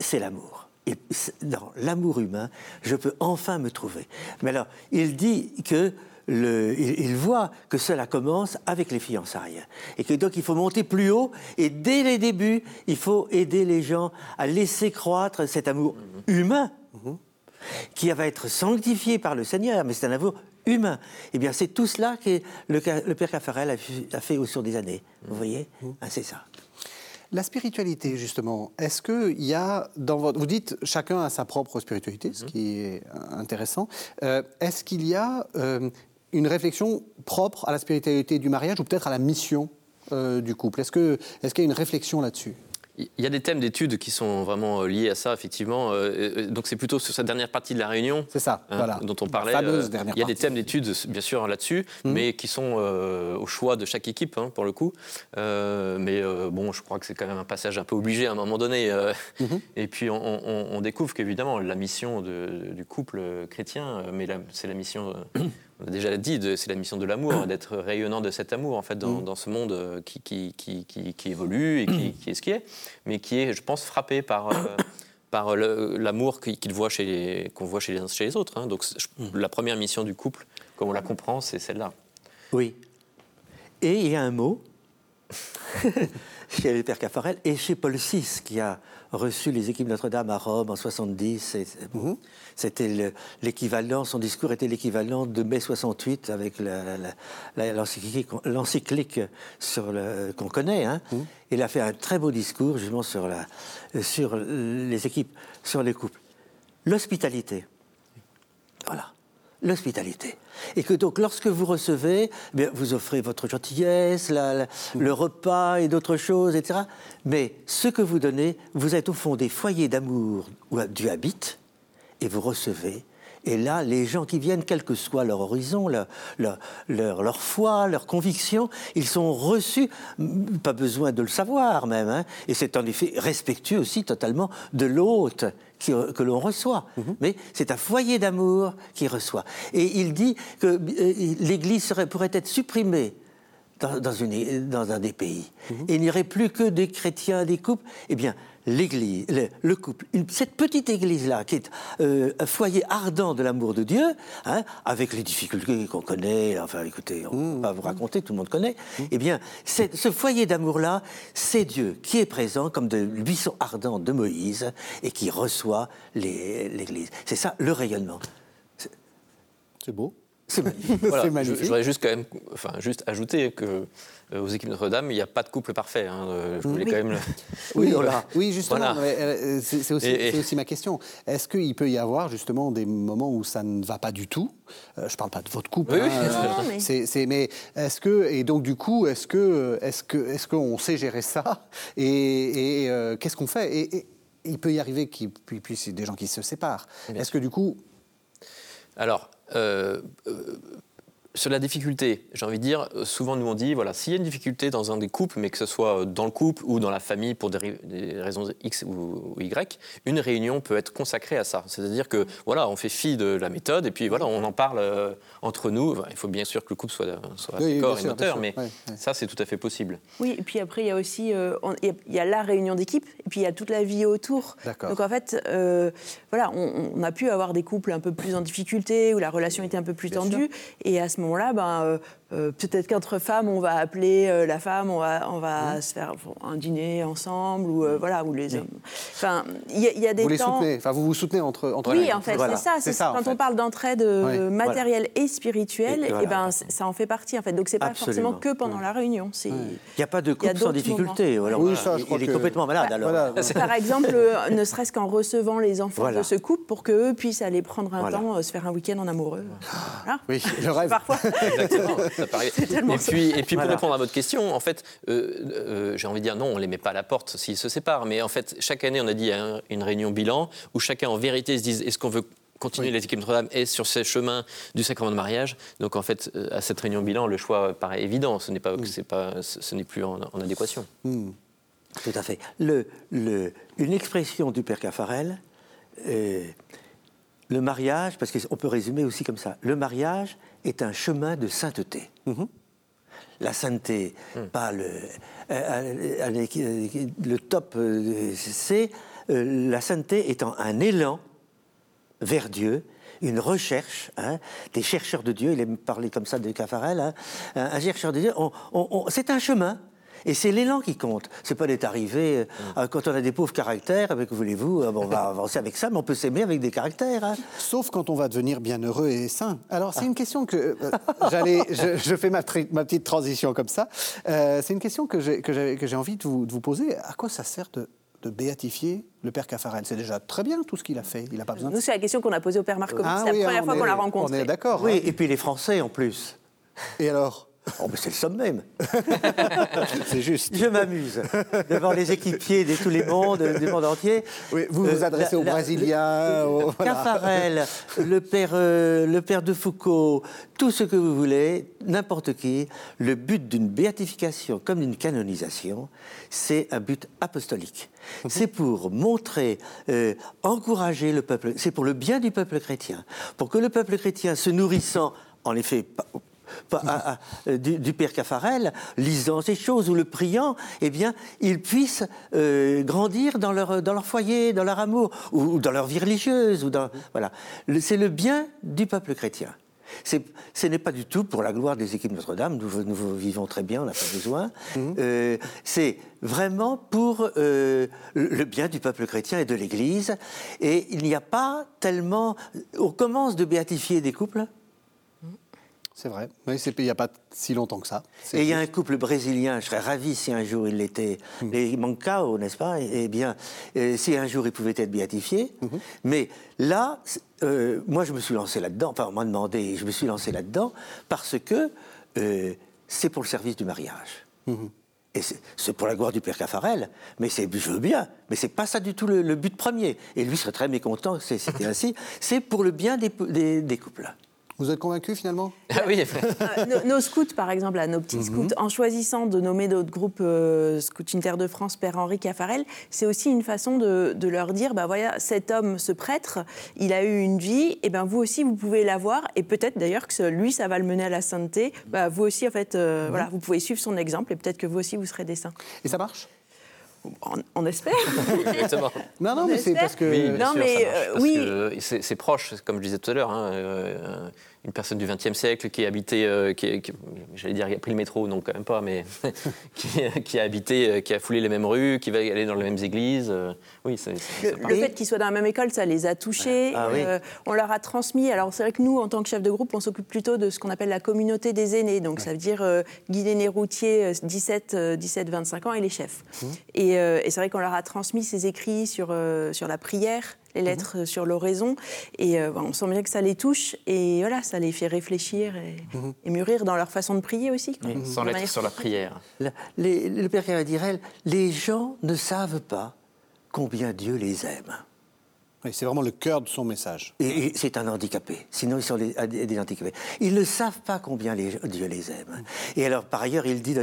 c'est l'amour. Et dans l'amour humain, je peux enfin me trouver. Mais alors, il dit que il, voit que cela commence avec les fiançailles. Et que donc il faut monter plus haut et dès les débuts, il faut aider les gens à laisser croître cet amour humain qui va être sanctifié par le Seigneur, mais c'est un amour humain. Eh bien, c'est tout cela que le, Père Caffarel a, fait au cours des années. Vous voyez ah, C'est ça. La spiritualité, justement, est-ce qu'il y a dans votre... Vous dites chacun a sa propre spiritualité, ce mhm. qui est intéressant. Euh, est-ce qu'il y a euh, une réflexion propre à la spiritualité du mariage ou peut-être à la mission euh, du couple? Est-ce qu'il est qu'il y a une réflexion là-dessus? Il y a des thèmes d'études qui sont vraiment euh, liés à ça, effectivement. Euh, donc c'est plutôt sur cette dernière partie de la réunion ça, hein, voilà. dont on parlait. il y a des thèmes d'études, bien sûr, là-dessus, mhm. mais qui sont au choix de chaque équipe, hein, pour le coup. mais bon, je crois que c'est quand même un passage un peu obligé à un moment donné. Mhm. Et puis on, découvre qu'évidemment, la mission du couple chrétien, mais c'est la mission on a déjà dit, c'est la mission de l'amour, d'être rayonnant de cet amour en fait dans, mm. ce monde euh, qui, qui, évolue et qui, est ce qui est, mais qui est, je pense, frappé par, euh, par l'amour qu'on voit, chez les, voit chez les uns chez les autres. Hein. Donc mm. la première mission du couple, comme on la comprend, c'est celle-là. Oui. Et il y a un mot chez le père Caffarel et chez Paul VI qui a reçu les équipes Notre-Dame à Rome en 70. Mhm. C'était l'équivalent, son discours était l'équivalent de mai 68 avec l'encyclique qu'on connaît. Hein. Mhm. Il a fait un très beau discours justement sur, la, sur les équipes, sur les couples. L'hospitalité. Voilà l'hospitalité. Et que donc, lorsque vous recevez, eh vous offrez votre gentillesse, le repas et d'autres choses, etc. Mais ce que vous donnez, vous êtes au fond des foyers d'amour où Dieu habite, et vous recevez. Et là, les gens qui viennent, quel que soit leur horizon, leur, leur, foi, leur conviction, ils sont reçus, pas besoin de le savoir même. Hein. et c'est en effet respectueux aussi totalement de l'hôte que l'on reçoit. Mhm. Mais c'est un foyer d'amour qui reçoit. Et il dit que euh, l'Église pourrait être supprimée dans, une, dans un des pays. Mhm. Et il n'y aurait plus que des chrétiens, des couples. Eh bien, l'Église, le, couple, cette petite Église-là, qui est euh, un foyer ardent de l'amour de Dieu, hein, avec les difficultés qu'on connaît, enfin écoutez, on ne va vous raconter, tout le monde connaît, eh bien, ce foyer d'amour-là, c'est Dieu qui est présent comme de buisson ardent de Moïse et qui reçoit l'Église. C'est ça le rayonnement. C'est beau. C'est magnifique. Je, voudrais juste quand même, enfin, juste ajouter que euh, aux équipes Notre-Dame, il n'y a pas de couple parfait. Hein, euh, je voulais oui. quand même. Le... Oui, oui, justement. Euh, c'est aussi, ma question. Est-ce qu'il peut y avoir justement des moments où ça ne va pas du tout? Je ne parle pas de votre couple. Hein, mais... mais est-ce que et donc du coup, est-ce que est-ce que est-ce qu'on sait gérer ça? Et, qu'est-ce qu'on fait? Et, il peut y arriver qu'il puisse y des gens qui se séparent. Est-ce que du coup alors, euh, euh, sur la difficulté, j'ai envie de dire, souvent nous on dit, voilà, s'il y a une difficulté dans un des couples, mais que ce soit dans le couple ou dans la famille pour des, raisons X ou, Y, une réunion peut être consacrée à ça. C'est-à-dire que, voilà, on fait fi de la méthode et puis voilà, on en parle euh, entre nous. il faut bien sûr que le couple soit, soit d'accord et moteur, mais ça c'est tout à fait possible. Oui, et puis après il y a aussi, il y a la réunion d'équipe et puis il y a toute la vie autour. Donc en fait, voilà, on, a pu avoir des couples un peu plus en difficulté où la relation était un peu plus tendue et à ce moment-là, ben, euh, euh, peut-être qu'entre femmes, on va appeler euh, la femme, on va, on va se faire un dîner ensemble, ou voilà, ou les hommes. Enfin, il y, a des vous les soutenez, enfin, vous vous soutenez entre, entre Oui, en fait, c'est ça. quand on parle d'entraide matérielle et spirituelle, et, eh ben, ça en fait partie, en fait. Donc, c'est pas forcément que pendant la réunion. Il n'y a pas de couple sans difficulté. oui, ça, je crois il est complètement malade, bah, alors. Par exemple, ne serait-ce qu'en recevant les enfants de ce couple pour qu'eux puissent aller prendre un temps, se faire un week-end en amoureux. Oui, le rêve. Parfois. Et puis, et puis pour répondre à votre question, en fait, euh, euh, j'ai envie de dire non, on ne les met pas à la porte s'ils se séparent. Mais en fait, chaque année, on a dit une réunion bilan où chacun en vérité se dise est-ce qu'on veut continuer équipes Notre-Dame est sur ce chemin du sacrement de mariage? Donc en fait, euh, à cette réunion bilan, le choix paraît évident. Ce n'est pas, c'est pas, ce n'est plus en, en adéquation. Tout à fait. Le, le- une expression du père Caffarel, euh, le mariage, parce qu'on peut résumer aussi comme ça, le mariage est un chemin de sainteté. La sainteté, pas le, euh, euh, euh, le top, c'est euh, la sainteté étant un élan vers Dieu, une recherche, hein, des chercheurs de Dieu, il aime parler comme ça de Caffarel, hein, un, chercheur de Dieu, c'est un chemin. Et c'est l'élan qui compte. C'est pas d'être arrivé euh, euh, quand on a des pauvres caractères, avec que voulez-vous, euh, bon, on va avancer avec ça, mais on peut s'aimer avec des caractères. hein. Sauf quand on va devenir bienheureux et saint. Alors, c'est une question que. euh, j'allais, je, je fais ma, tri- ma petite transition comme ça. Euh, c'est une question que j'ai, que j'ai, que j'ai envie de vous, de vous poser. À quoi ça sert de, de béatifier le père Caffarel? C'est déjà très bien tout ce qu'il a fait. Il n'a pas besoin de Nous, c'est la question qu'on a posée au père Marcovic. Ah c'est oui, la première on fois est- qu'on l'a rencontré. On est d'accord. Oui, hein. et puis les Français en plus. Et alors? Oh, mais c'est le somme même. C'est juste. Je m'amuse devant les équipiers de tous les mondes, du monde entier. Oui, vous vous Euh, adressez aux la- Brésiliens. le- aux- voilà. Caffarel, le père, euh, le père de Foucault, tout ce que vous voulez, n'importe qui, le but d'une béatification comme d'une canonisation, c'est un but apostolique. C'est pour montrer, euh, encourager le peuple, c'est pour le bien du peuple chrétien, pour que le peuple chrétien se nourrissant, en effet, à- à- euh, du, du Père Caffarel, lisant ces choses ou le priant, eh bien, ils puissent euh, grandir dans leur, dans leur foyer, dans leur amour, ou, ou dans leur vie religieuse. Ou dans, voilà. C'est le bien du peuple chrétien. Ce n'est pas du tout pour la gloire des équipes Notre-Dame, nous, nous vivons très bien, on n'a pas besoin. Euh, C'est vraiment pour euh, le bien du peuple chrétien et de l'Église. Et il n'y a pas tellement... On commence de béatifier des couples, C'est vrai. Oui, il n'y a pas si longtemps que ça. Et il y a un couple brésilien, je serais ravi si un jour il l'était, les Mancao, n'est-ce pas? Eh bien, euh, si un jour il pouvait être béatifié. Mais là, euh, moi je me suis lancé là-dedans, enfin on m'a demandé, et je me suis lancé là-dedans parce que euh, c'est pour le service du mariage. Et c'est- pour la gloire du Père Caffarel, mais c'est, je veux bien, mais c'est pas ça du tout le, le but premier. Et lui serait très mécontent c'est- c'était ainsi. C'est pour le bien des, des- des couples. Vous êtes convaincu finalement Ah oui, Euh, nos, nos scouts, par exemple, là, nos petits scouts, en choisissant de nommer notre groupe euh, Scout Inter de France, Père Henri Caffarel, c'est aussi une façon de, de leur dire, bah voilà, cet homme, ce prêtre, il a eu une vie, et ben vous aussi, vous pouvez l'avoir, et peut-être d'ailleurs que ce- lui, ça va le mener à la sainteté. Bah, vous aussi, en fait, euh, voilà, vous pouvez suivre son exemple, et peut-être que vous aussi, vous serez des saints. Et ça marche? On, on espère. exactement. Non, non, On mais c'est parce que. Oui, Non, sûr, mais, euh, oui. c'est proche, comme je disais tout à l'heure. hein, euh, une personne du XXe siècle qui a habité, euh, qui, qui- j'allais dire, qui a pris le métro, non, quand même pas, mais qui, qui a habité, euh, qui a foulé les mêmes rues, qui va aller dans les mêmes églises. euh, oui, c'est Le, fait qu'ils soient dans la même école, ça les a touchés. Ah oui. Euh, on leur a transmis. Alors c'est vrai que nous, en tant que chef de groupe, on s'occupe plutôt de ce qu'on appelle la communauté des aînés. Donc ça veut dire euh, guide aîné routier, euh, 17, euh, 17, 25 ans et les chefs. Et, euh, et c'est vrai qu'on leur a transmis ces écrits sur, sur la prière, les lettres euh, sur l'oraison. Et euh, on sent bien que ça les touche. Et voilà, ça les fait réfléchir et, et mûrir dans leur façon de prier aussi. quoi. Sans De lettre manière- sur la prière. La- les- le Père Caradirel, les gens ne savent pas combien Dieu les aime. Oui, c'est vraiment le cœur de son message. Et, et c'est un handicapé. Sinon, ils sont des, handicapés. Ils ne savent pas combien les- Dieu les aime. Et alors, par ailleurs, il dit,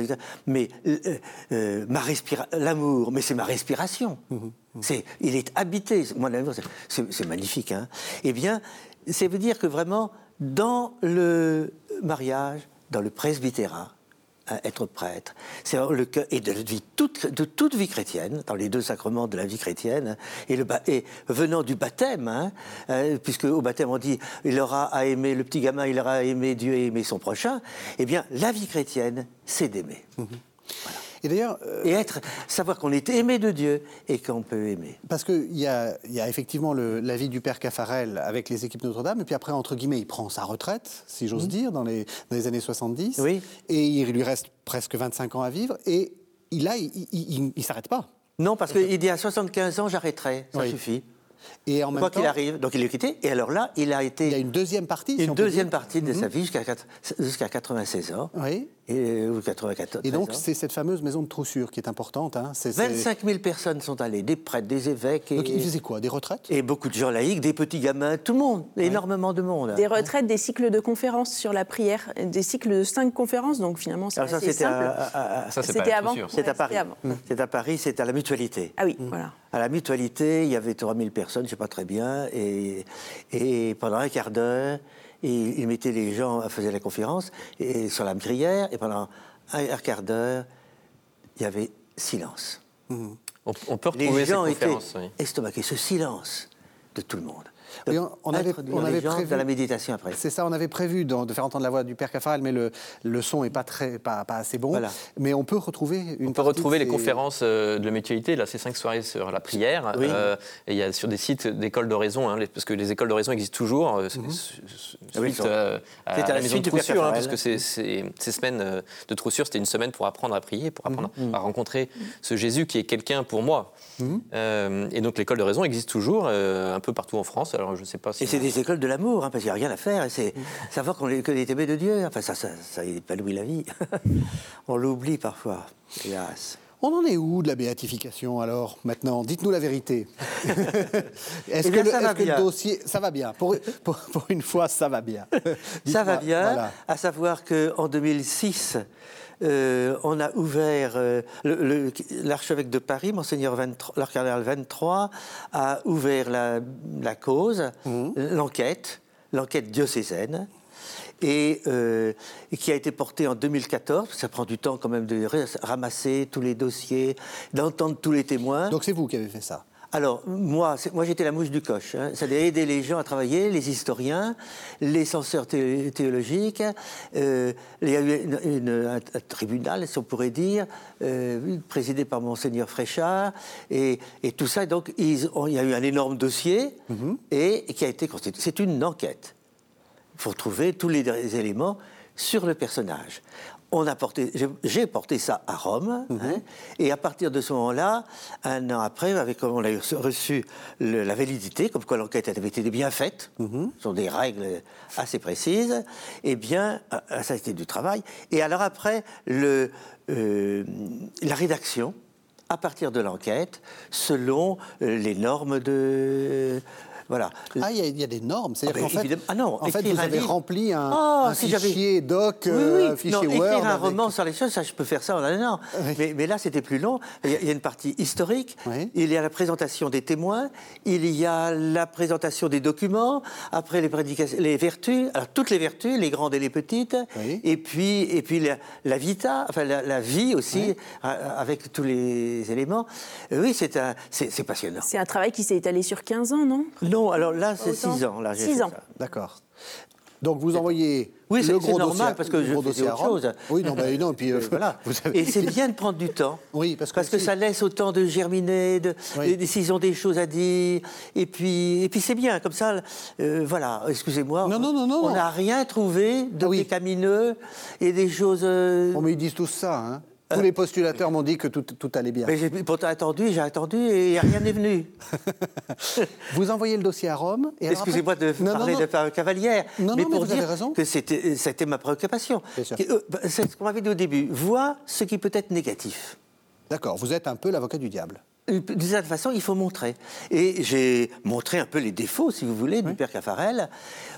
mais euh, euh, ma l'amour, mais c'est ma respiration. C'est, il est habité. Moi, l'amour, c'est magnifique. Hein eh bien, ça veut dire que vraiment, dans le mariage, dans le presbytérat, être prêtre, c'est le cœur, et de, vie toute, de toute vie chrétienne, dans les deux sacrements de la vie chrétienne, et, le, ba- et venant du baptême, hein, euh, puisque au baptême on dit il aura à aimer le petit gamin, il aura à aimer Dieu et aimer son prochain, eh bien la vie chrétienne, c'est d'aimer. Et d'ailleurs, euh, Et être, savoir qu'on est aimé de Dieu et qu'on peut aimer. parce qu'il y a, il y a effectivement le- la vie du père Caffarel avec les équipes Notre-Dame, et puis après, entre guillemets, il prend sa retraite, si j'ose dire, dans les, dans les années 70. Mhm. Oui. Et il lui reste presque 25 ans à vivre, et il, là, il ne s'arrête pas. Non, parce qu'il dit à 75 ans, j'arrêterai, ça Oui. suffit. Et en même Quoi qu'il arrive, donc il est quitté, et alors là, il a été... il y a une deuxième partie. si une deuxième partie de sa vie jusqu'à quatre- jusqu'à 96 ans. Oui. Et, ou 94. Et donc, 13 ans. c'est cette fameuse maison de troussure qui est importante. hein. C'est- c'est- 25 000 personnes sont allées, des prêtres, des évêques. Et, Donc, ils faisaient quoi Des retraites? Et beaucoup de gens laïcs, des petits gamins, tout le monde, énormément de monde. Des retraites, des cycles de conférences sur la prière, des cycles de cinq conférences, donc finalement c'est Alors ça, assez c'était simple. à, à- à- Ça, c'est C'était pas avant. c'est à Ouais, Paris. c'était avant. C'est à Paris, c'est à la mutualité. Ah oui, voilà. À la mutualité, il y avait 3000 personnes, je ne sais pas très bien, et, et pendant un quart d'heure, il, il mettait les gens, faisait la conférence et, sur la prière, et pendant un, quart d'heure, il y avait silence. On, on peut Les retrouver ces gens étaient conférences. oui. estomaqués, ce silence de tout le monde. Oui, on- on avait- on prévu- dans la méditation après. C'est ça, on avait prévu de faire entendre la voix du Père Caffarel, mais le, le son n'est pas, très, pas, pas assez bon. Voilà. Mais on peut retrouver une On peut retrouver de les ces- conférences euh, de la mutualité, là, c'est cinq soirées sur la prière. Oui. euh, et il y a sur des sites d'écoles d'oraison, hein, parce que les écoles d'oraison existent toujours, euh, oui, à, C'est à la, maison suite de troussure, hein, parce que ces semaines euh, de troussure, c'était une semaine pour apprendre à prier, pour apprendre Mhm. à rencontrer ce Jésus qui est quelqu'un pour moi. Mhm. Euh, et donc l'école d'oraison existe toujours, euh, un peu partout en France. Alors je ne sais pas si. Et c'est des écoles de l'amour, hein, parce qu'il n'y a rien à faire. et C'est savoir qu'on est que des aimés de Dieu. Enfin, ça, ça, ça épanouit la vie. On l'oublie parfois, hélas. On en est où de la béatification alors maintenant? Dites-nous la vérité. Est-ce Eh bien, que, le, ça va est-ce que le dossier. Ça va bien? Pour, pour- pour une fois, ça va bien. Ça va bien, voilà. à savoir qu'en 2006, euh, on a ouvert, euh, l'archevêque de Paris, Monseigneur 23, leur cardinal 23, a ouvert la, la cause, Mmh. l'enquête, l'enquête diocésaine, et euh, et qui a été portée en 2014. Ça prend du temps quand même de ramasser tous les dossiers, d'entendre tous les témoins. Donc c'est vous qui avez fait ça? Alors, moi, j'étais la mouche du coche. Hein. Ça a aidé les gens à travailler, les historiens, les censeurs thé- théologiques. Euh, il y a eu une- une- un, un tribunal, si on pourrait dire, euh, présidé par Monseigneur Fréchard. Et, et tout ça, donc, ils il y a eu un énorme dossier et, et qui a été constitué. C'est une enquête. Il faut trouver tous les éléments sur le personnage. On a porté, j'ai- porté ça à Rome, hein, et à partir de ce moment-là, un an après, avec, on a reçu le- la validité, comme quoi l'enquête avait été bien faite, ce sont des règles assez précises, et bien, euh, ça a été du travail. Et alors après, le, euh, la rédaction, à partir de l'enquête, selon euh, les normes de... Voilà. Ah, il y, a- il y a des normes. C'est-à-dire Ah, ben, qu'en fait, évidemment. Ah non, en fait, vous un avez livre. rempli un, Oh, un si fichier doc, Oui, euh, oui. un fichier non, Word. Écrire un avec- roman sur les choses, ça, je peux faire ça en un an. Oui. Mais, mais là, c'était plus long. Il y, a, il y a une partie historique, Oui. il y a la présentation des témoins, il y a la présentation des documents, après les, prédications, les vertus, alors toutes les vertus, les grandes et les petites, Oui. et puis, et puis la, la vita, enfin la, la vie aussi, Oui. euh, avec tous les éléments. Euh, Oui, c'est un- c'est c'est passionnant. C'est un travail qui s'est étalé sur 15 ans, non? Non, alors là, c'est Autant 6 ans. Là, j'ai Six fait ans. ça. D'accord. Donc vous envoyez Oui, c'est le c'est gros normal dossier, parce que le je gros faisais autre chose. Oui, non, ben, non, puis euh, Voilà. vous avez- Et c'est bien de prendre du temps. Oui, parce que parce que si- ça laisse autant de germiner, de, Oui. s'ils ont des choses à dire. Et puis, et puis c'est bien, comme ça, euh, voilà, excusez-moi. Non, non, non, non, On n'a rien trouvé de Ah oui. pécamineux et des choses. euh, Bon, mais ils disent tous ça. Hein. Tous les postulateurs m'ont dit que tout, tout allait bien. mais j'ai pourtant attendu, j'ai attendu et rien n'est venu. Vous envoyez le dossier à Rome. et Excusez-moi de après- Non, non, parler non. de par- cavalière, Non, mais non, mais pour vous avez dire raison. que c'était ma préoccupation. Euh, bah, C'est ce qu'on m'avait dit au début. Vois ce qui peut être négatif. D'accord, vous êtes un peu l'avocat du diable. Euh, D'une certaine façon, il faut montrer. Et j'ai montré un peu les défauts, si vous voulez, du père Caffarel.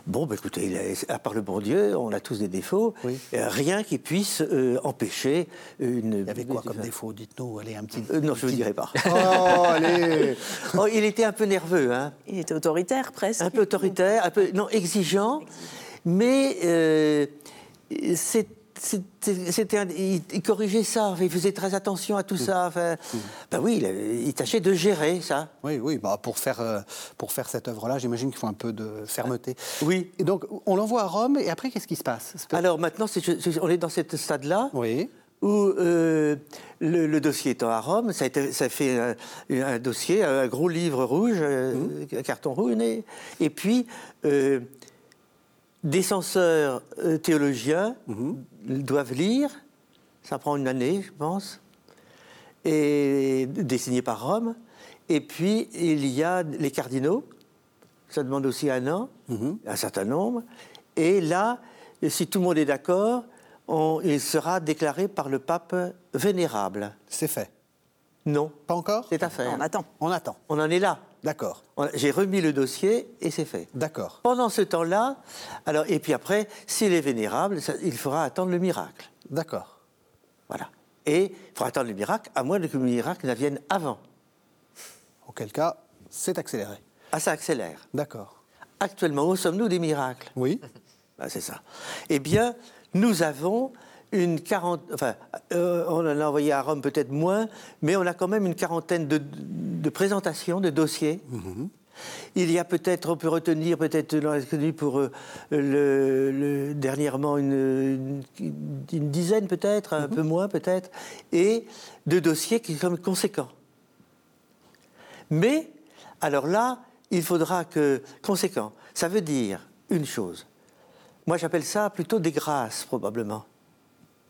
Bon, bah, écoutez, il a- à part le bon Dieu, on a tous des défauts. Oui. Euh, rien qui puisse euh, empêcher une. Il y avait quoi comme défaut Dites-nous, allez, un petit. Euh, Non, je ne vous dirai pas. Oh, allez Oh, il était un peu nerveux, hein Il était autoritaire presque. un peu autoritaire, un peu non exigeant, mais euh, c'est- c'était, il, il corrigeait ça, il faisait très attention à tout ça. Enfin, ben oui, il, il tâchait de gérer ça. Oui, oui, bah, pour, faire, euh, pour faire cette œuvre-là, j'imagine qu'il faut un peu de fermeté. Oui. Et donc, on l'envoie à Rome, et après, qu'est-ce qui se passe? Alors maintenant, on est dans ce stade-là Oui. où euh, le, le dossier étant à Rome, ça, a été- ça fait un, un dossier, un gros livre rouge, euh, Mmh. un carton rouge, et, et puis euh, des censeurs euh, théologiens Mmh. doivent lire, ça prend une année, je pense, et dessiné par Rome, et puis il y a les cardinaux, ça demande aussi un an, Mmh. un certain nombre, et là, si tout le monde est d'accord, il sera déclaré par le pape vénérable. C'est fait. Non, Pas encore? C'est à faire. On attend. On attend. On en est là. D'accord. J'ai remis le dossier et c'est fait. D'accord. Pendant ce temps-là, alors et puis après, s'il est vénérable, ça- il faudra attendre le miracle. D'accord. Voilà. Et il faudra attendre le miracle, à moins que le miracle n'advienne avant. Auquel cas, c'est accéléré. Ah, ça accélère. D'accord. Actuellement, où sommes-nous des miracles? Oui. Ah, C'est ça. Eh bien, nous avons une quarantaine, enfin, euh, on en a envoyé à Rome peut-être moins, mais on a quand même une quarantaine de, de présentations, de dossiers. Il y a peut-être, on peut retenir peut-être dans pour euh, le, le- dernièrement une, une- une dizaine peut-être, un peu moins peut-être, et de dossiers qui sont conséquents. Mais, alors là, il faudra que. Conséquent, ça veut dire une chose. Moi, j'appelle ça plutôt des grâces, probablement.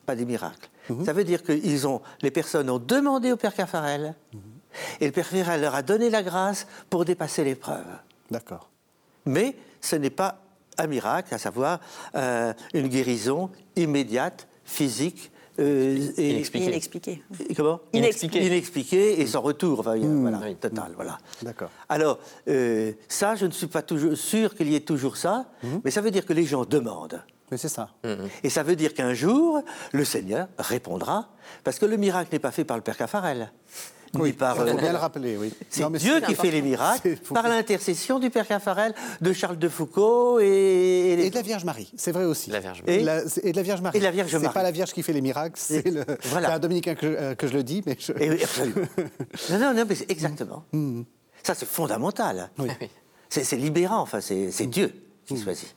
Pas des miracles. Ça veut dire que ils ont, les personnes ont demandé au Père Caffarel, et le Père Caffarel leur a donné la grâce pour dépasser l'épreuve. D'accord. Mais ce n'est pas un miracle, à savoir euh, une guérison immédiate, physique. euh, et. Inexpliqué. comment Inexpliqué. Inexpliqué et sans retour, enfin, a- voilà, Oui. total, voilà. D'accord. Alors, euh, ça, je ne suis pas toujours sûr qu'il y ait toujours ça, mais ça veut dire que les gens demandent. Mais c'est ça. Et ça veut dire qu'un jour, le Seigneur répondra, parce que le miracle n'est pas fait par le Père Caffarel, ni par... il faut euh, bien le rappeler, oui. c'est Dieu c'est- qui fait les C'est- miracles par l'intercession du Père Caffarel, de Charles de Foucault et... et les- Et de la Vierge Marie, c'est vrai aussi. La Vierge Et- La- et de la Vierge Marie. Et de la Vierge C'est Marie. pas la Vierge qui fait les miracles, c'est le. voilà. C'est un dominicain que, je- euh, que je le dis, mais je. Et oui, absolument. non, non, non, mais c'est exactement. Ça, c'est fondamental. Oui. C'est c'est libérant, enfin, c'est c'est Dieu qui choisit.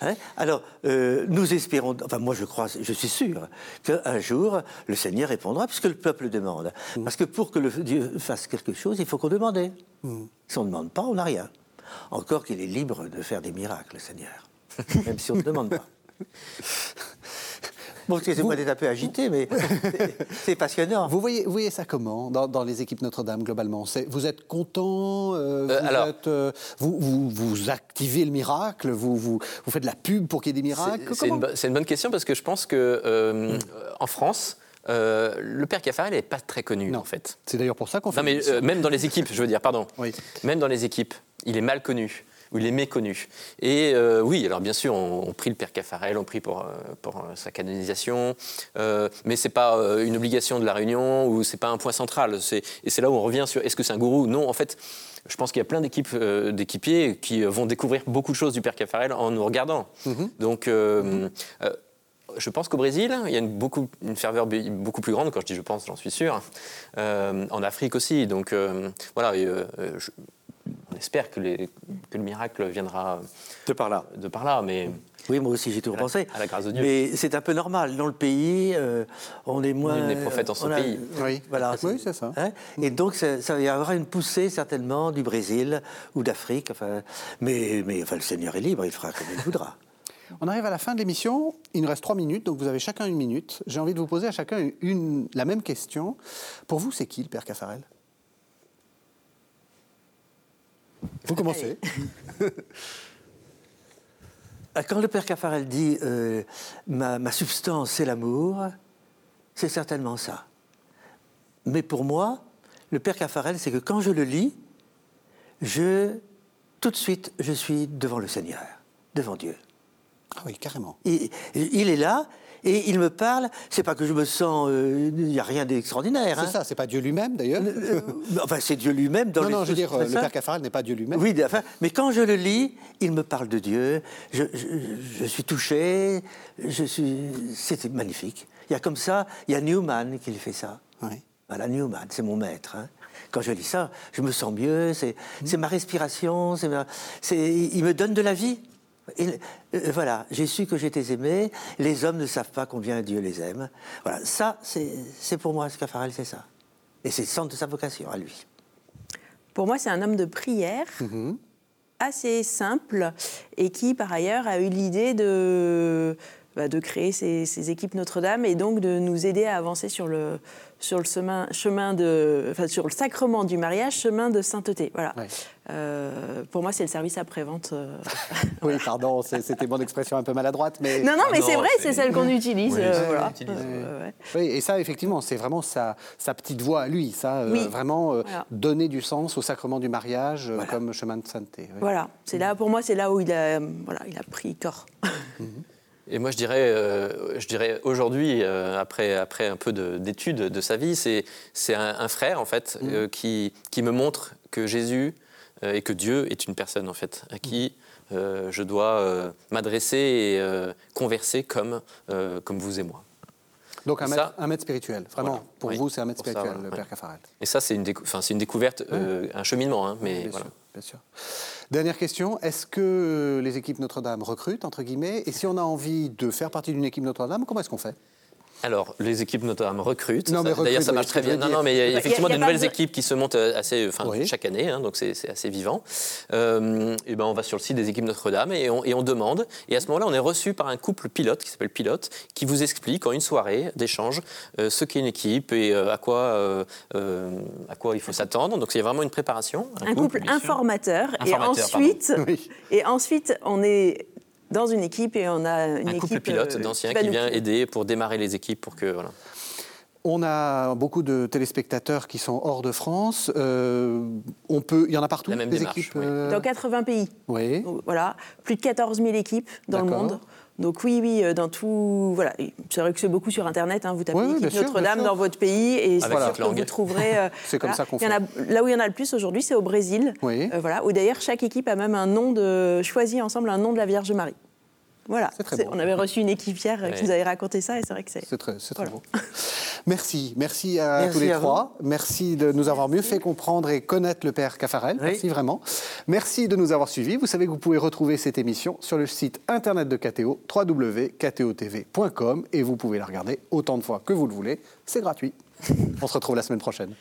Hein? Alors, euh, nous espérons, enfin moi je crois, je suis sûr, qu'un jour le Seigneur répondra, puisque le peuple demande. Parce que pour que le Dieu fasse quelque chose, il faut qu'on demande. Si on ne demande pas, on n'a rien. Encore qu'il est libre de faire des miracles, le Seigneur, même si on ne demande pas. Bon, excusez-moi d'être un peu agité, mais c'est- passionnant. Vous voyez, vous voyez ça comment dans, dans les équipes Notre-Dame globalement? Vous êtes content euh, Euh, vous, alors- êtes, euh, vous, vous, vous activez le miracle vous, vous, vous faites de la pub pour qu'il y ait des miracles? C'est- une, bonne question parce que je pense que euh, en France, euh, le père Caffarel n'est pas très connu Non. en fait. C'est d'ailleurs pour ça qu'on fait. Non, mais euh, même dans les équipes, je veux dire, pardon. Oui. Même dans les équipes, il est mal connu ou il est méconnu. Et euh, oui, alors bien sûr, on, on prie le père Caffarel, on prie pour, euh, pour euh, sa canonisation, euh, mais c'est pas une obligation de la réunion ou c'est pas un point central. Et c'est là où on revient sur est-ce que c'est un gourou? Non, en fait. Je pense qu'il y a plein d'équipes, euh, d'équipiers qui vont découvrir beaucoup de choses du Père Caffarel en nous regardant. Donc, euh, euh, je pense qu'au Brésil, il y a une, beaucoup, une ferveur beaucoup plus grande, quand je dis je pense, j'en suis sûr. En Afrique aussi. Donc voilà, je- on espère que, les- que le miracle viendra De par là. de par là, mais Oui, moi aussi, j'ai toujours À la- pensé. à la grâce de Dieu. Mais c'est un peu normal. Dans le pays, euh, on est moins. Nul n'est prophète en son on a- pays. Oui. Voilà. Oui, c'est ça. Hein Et donc, ça, y avoir une poussée, certainement, du Brésil ou d'Afrique. Enfin, mais, mais enfin, le Seigneur est libre, il fera comme il voudra. On arrive à la fin de l'émission. Il nous reste trois minutes, donc vous avez chacun une minute. J'ai envie de vous poser à chacun une, la même question. Pour vous, c'est qui le Père Caffarel Vous commencez. Ah, Quand le Père Caffarel dit euh, ma, ma substance, c'est l'amour, c'est certainement ça. Mais pour moi, le Père Caffarel, c'est que quand je le lis, je, tout de suite, je suis devant le Seigneur, devant Dieu. Ah oui, carrément. Il, il est là et il me parle. C'est pas que je me sens. euh, Il n'y a rien d'extraordinaire. C'est hein. ça, c'est pas Dieu lui-même d'ailleurs. Euh, enfin, c'est Dieu lui-même dans non, les non, je veux dire, euh, le. Père Caffarel n'est pas Dieu lui-même. Oui, enfin, mais quand je le lis, il me parle de Dieu. Je, je- je suis touché. Je suis. C'est magnifique. Il y a comme ça. Il y a Newman qui fait ça. Oui. Voilà, Newman, c'est mon maître. hein. Quand je lis ça, je me sens mieux. C'est c'est ma respiration. ma- c'est- il me donne de la vie. Et, euh, voilà, j'ai su que j'étais aimé. Les hommes ne savent pas combien Dieu les aime. Voilà, ça, c'est pour moi, Scafarel, c'est ça. Et c'est le centre de sa vocation à lui. Pour moi, c'est un homme de prière, assez simple, et qui, par ailleurs, a eu l'idée de bah, de créer ces, ces équipes Notre-Dame et donc de nous aider à avancer sur le, sur le chemin, chemin de, enfin, sur le sacrement du mariage, chemin de sainteté. Voilà. Ouais. Euh, pour moi, c'est le service après-vente. euh. Oui, pardon, c'était mon expression un peu maladroite, mais... Non, non, mais c'est vrai, c'est- celle qu'on utilise. Oui, euh, voilà. qu'on utilise. Euh, ouais. Oui, et ça, effectivement, c'est vraiment sa, sa petite voix à lui, ça, euh, Oui. vraiment euh, Voilà. donner du sens au sacrement du mariage euh, comme chemin de sainteté. oui. Voilà, c'est là, pour moi, c'est là où il a, voilà, il a pris corps. Et moi, je dirais, euh, je dirais aujourd'hui, euh, après, après un peu de- d'études de, sa vie, c'est un, un frère, en fait, euh, qui, qui me montre que Jésus et que Dieu est une personne, en fait, à qui je dois m'adresser et converser comme, comme vous et moi. Donc un maître, ça- un maître spirituel, vraiment, Voilà. pour Oui, vous, c'est un maître ça, spirituel, voilà, le ouais. Père Caffarel. Et ça, c'est une, décou- découverte, euh, un cheminement, hein, mais bien, voilà. sûr, bien. Dernière question, est-ce que les équipes Notre-Dame recrutent, entre guillemets Et si on a envie de faire partie d'une équipe Notre-Dame, comment est-ce qu'on fait? Alors, les équipes Notre-Dame recrutent. Non, mais Ça- D'ailleurs, ça marche très bien. Non, non, mais il y a Il y a- effectivement il y a de pas nouvelles de- équipes qui se montent euh, assez, enfin, Oui. chaque année, hein, donc c'est c'est assez vivant. Euh, et ben, on va sur le site des équipes Notre-Dame et on, et on demande. Et à ce moment-là, on est reçu par un couple pilote qui s'appelle Pilote, qui vous explique en une soirée d'échange euh, ce qu'est une équipe et euh, à quoi euh, euh, à quoi il faut s'attendre. Donc, il y a vraiment une préparation. Un couple informateur, et Informateur, ensuite, Oui. et ensuite, on est dans une équipe et on a une Un équipe couple pilote euh, d'anciens qui vient aider pour démarrer les équipes pour que voilà. On a beaucoup de téléspectateurs qui sont hors de France. Euh, on peut, il y en a partout, La même des démarche, équipes. oui. euh, dans 80 pays. oui. Donc, voilà, plus de 14 000 équipes dans le monde. Donc oui, oui, euh, dans tout, voilà. C'est vrai que c'est beaucoup sur Internet. hein, vous tapez Oui, oui, Notre-Dame dans votre pays et c'est Avec sûr que vous trouverez. euh, C'est comme voilà. ça qu'on Il y en a- là où il y en a le plus aujourd'hui, c'est au Brésil. Oui. Euh, voilà, où d'ailleurs chaque équipe a même un nom de choisi ensemble un nom de la Vierge Marie. Voilà. C'est très C'est- beau. On avait reçu une équipe hier euh, qui Ouais. nous avait raconté ça et c'est vrai que c'est. C'est très, c'est très Voilà. beau. Merci, merci à Merci tous les à trois. Merci de nous avoir mieux fait comprendre et connaître le Père Caffarel. Oui. Merci vraiment. Merci de nous avoir suivis. Vous savez que vous pouvez retrouver cette émission sur le site internet de KTO, www.ktotv.com, et vous pouvez la regarder autant de fois que vous le voulez. C'est gratuit. On se retrouve la semaine prochaine.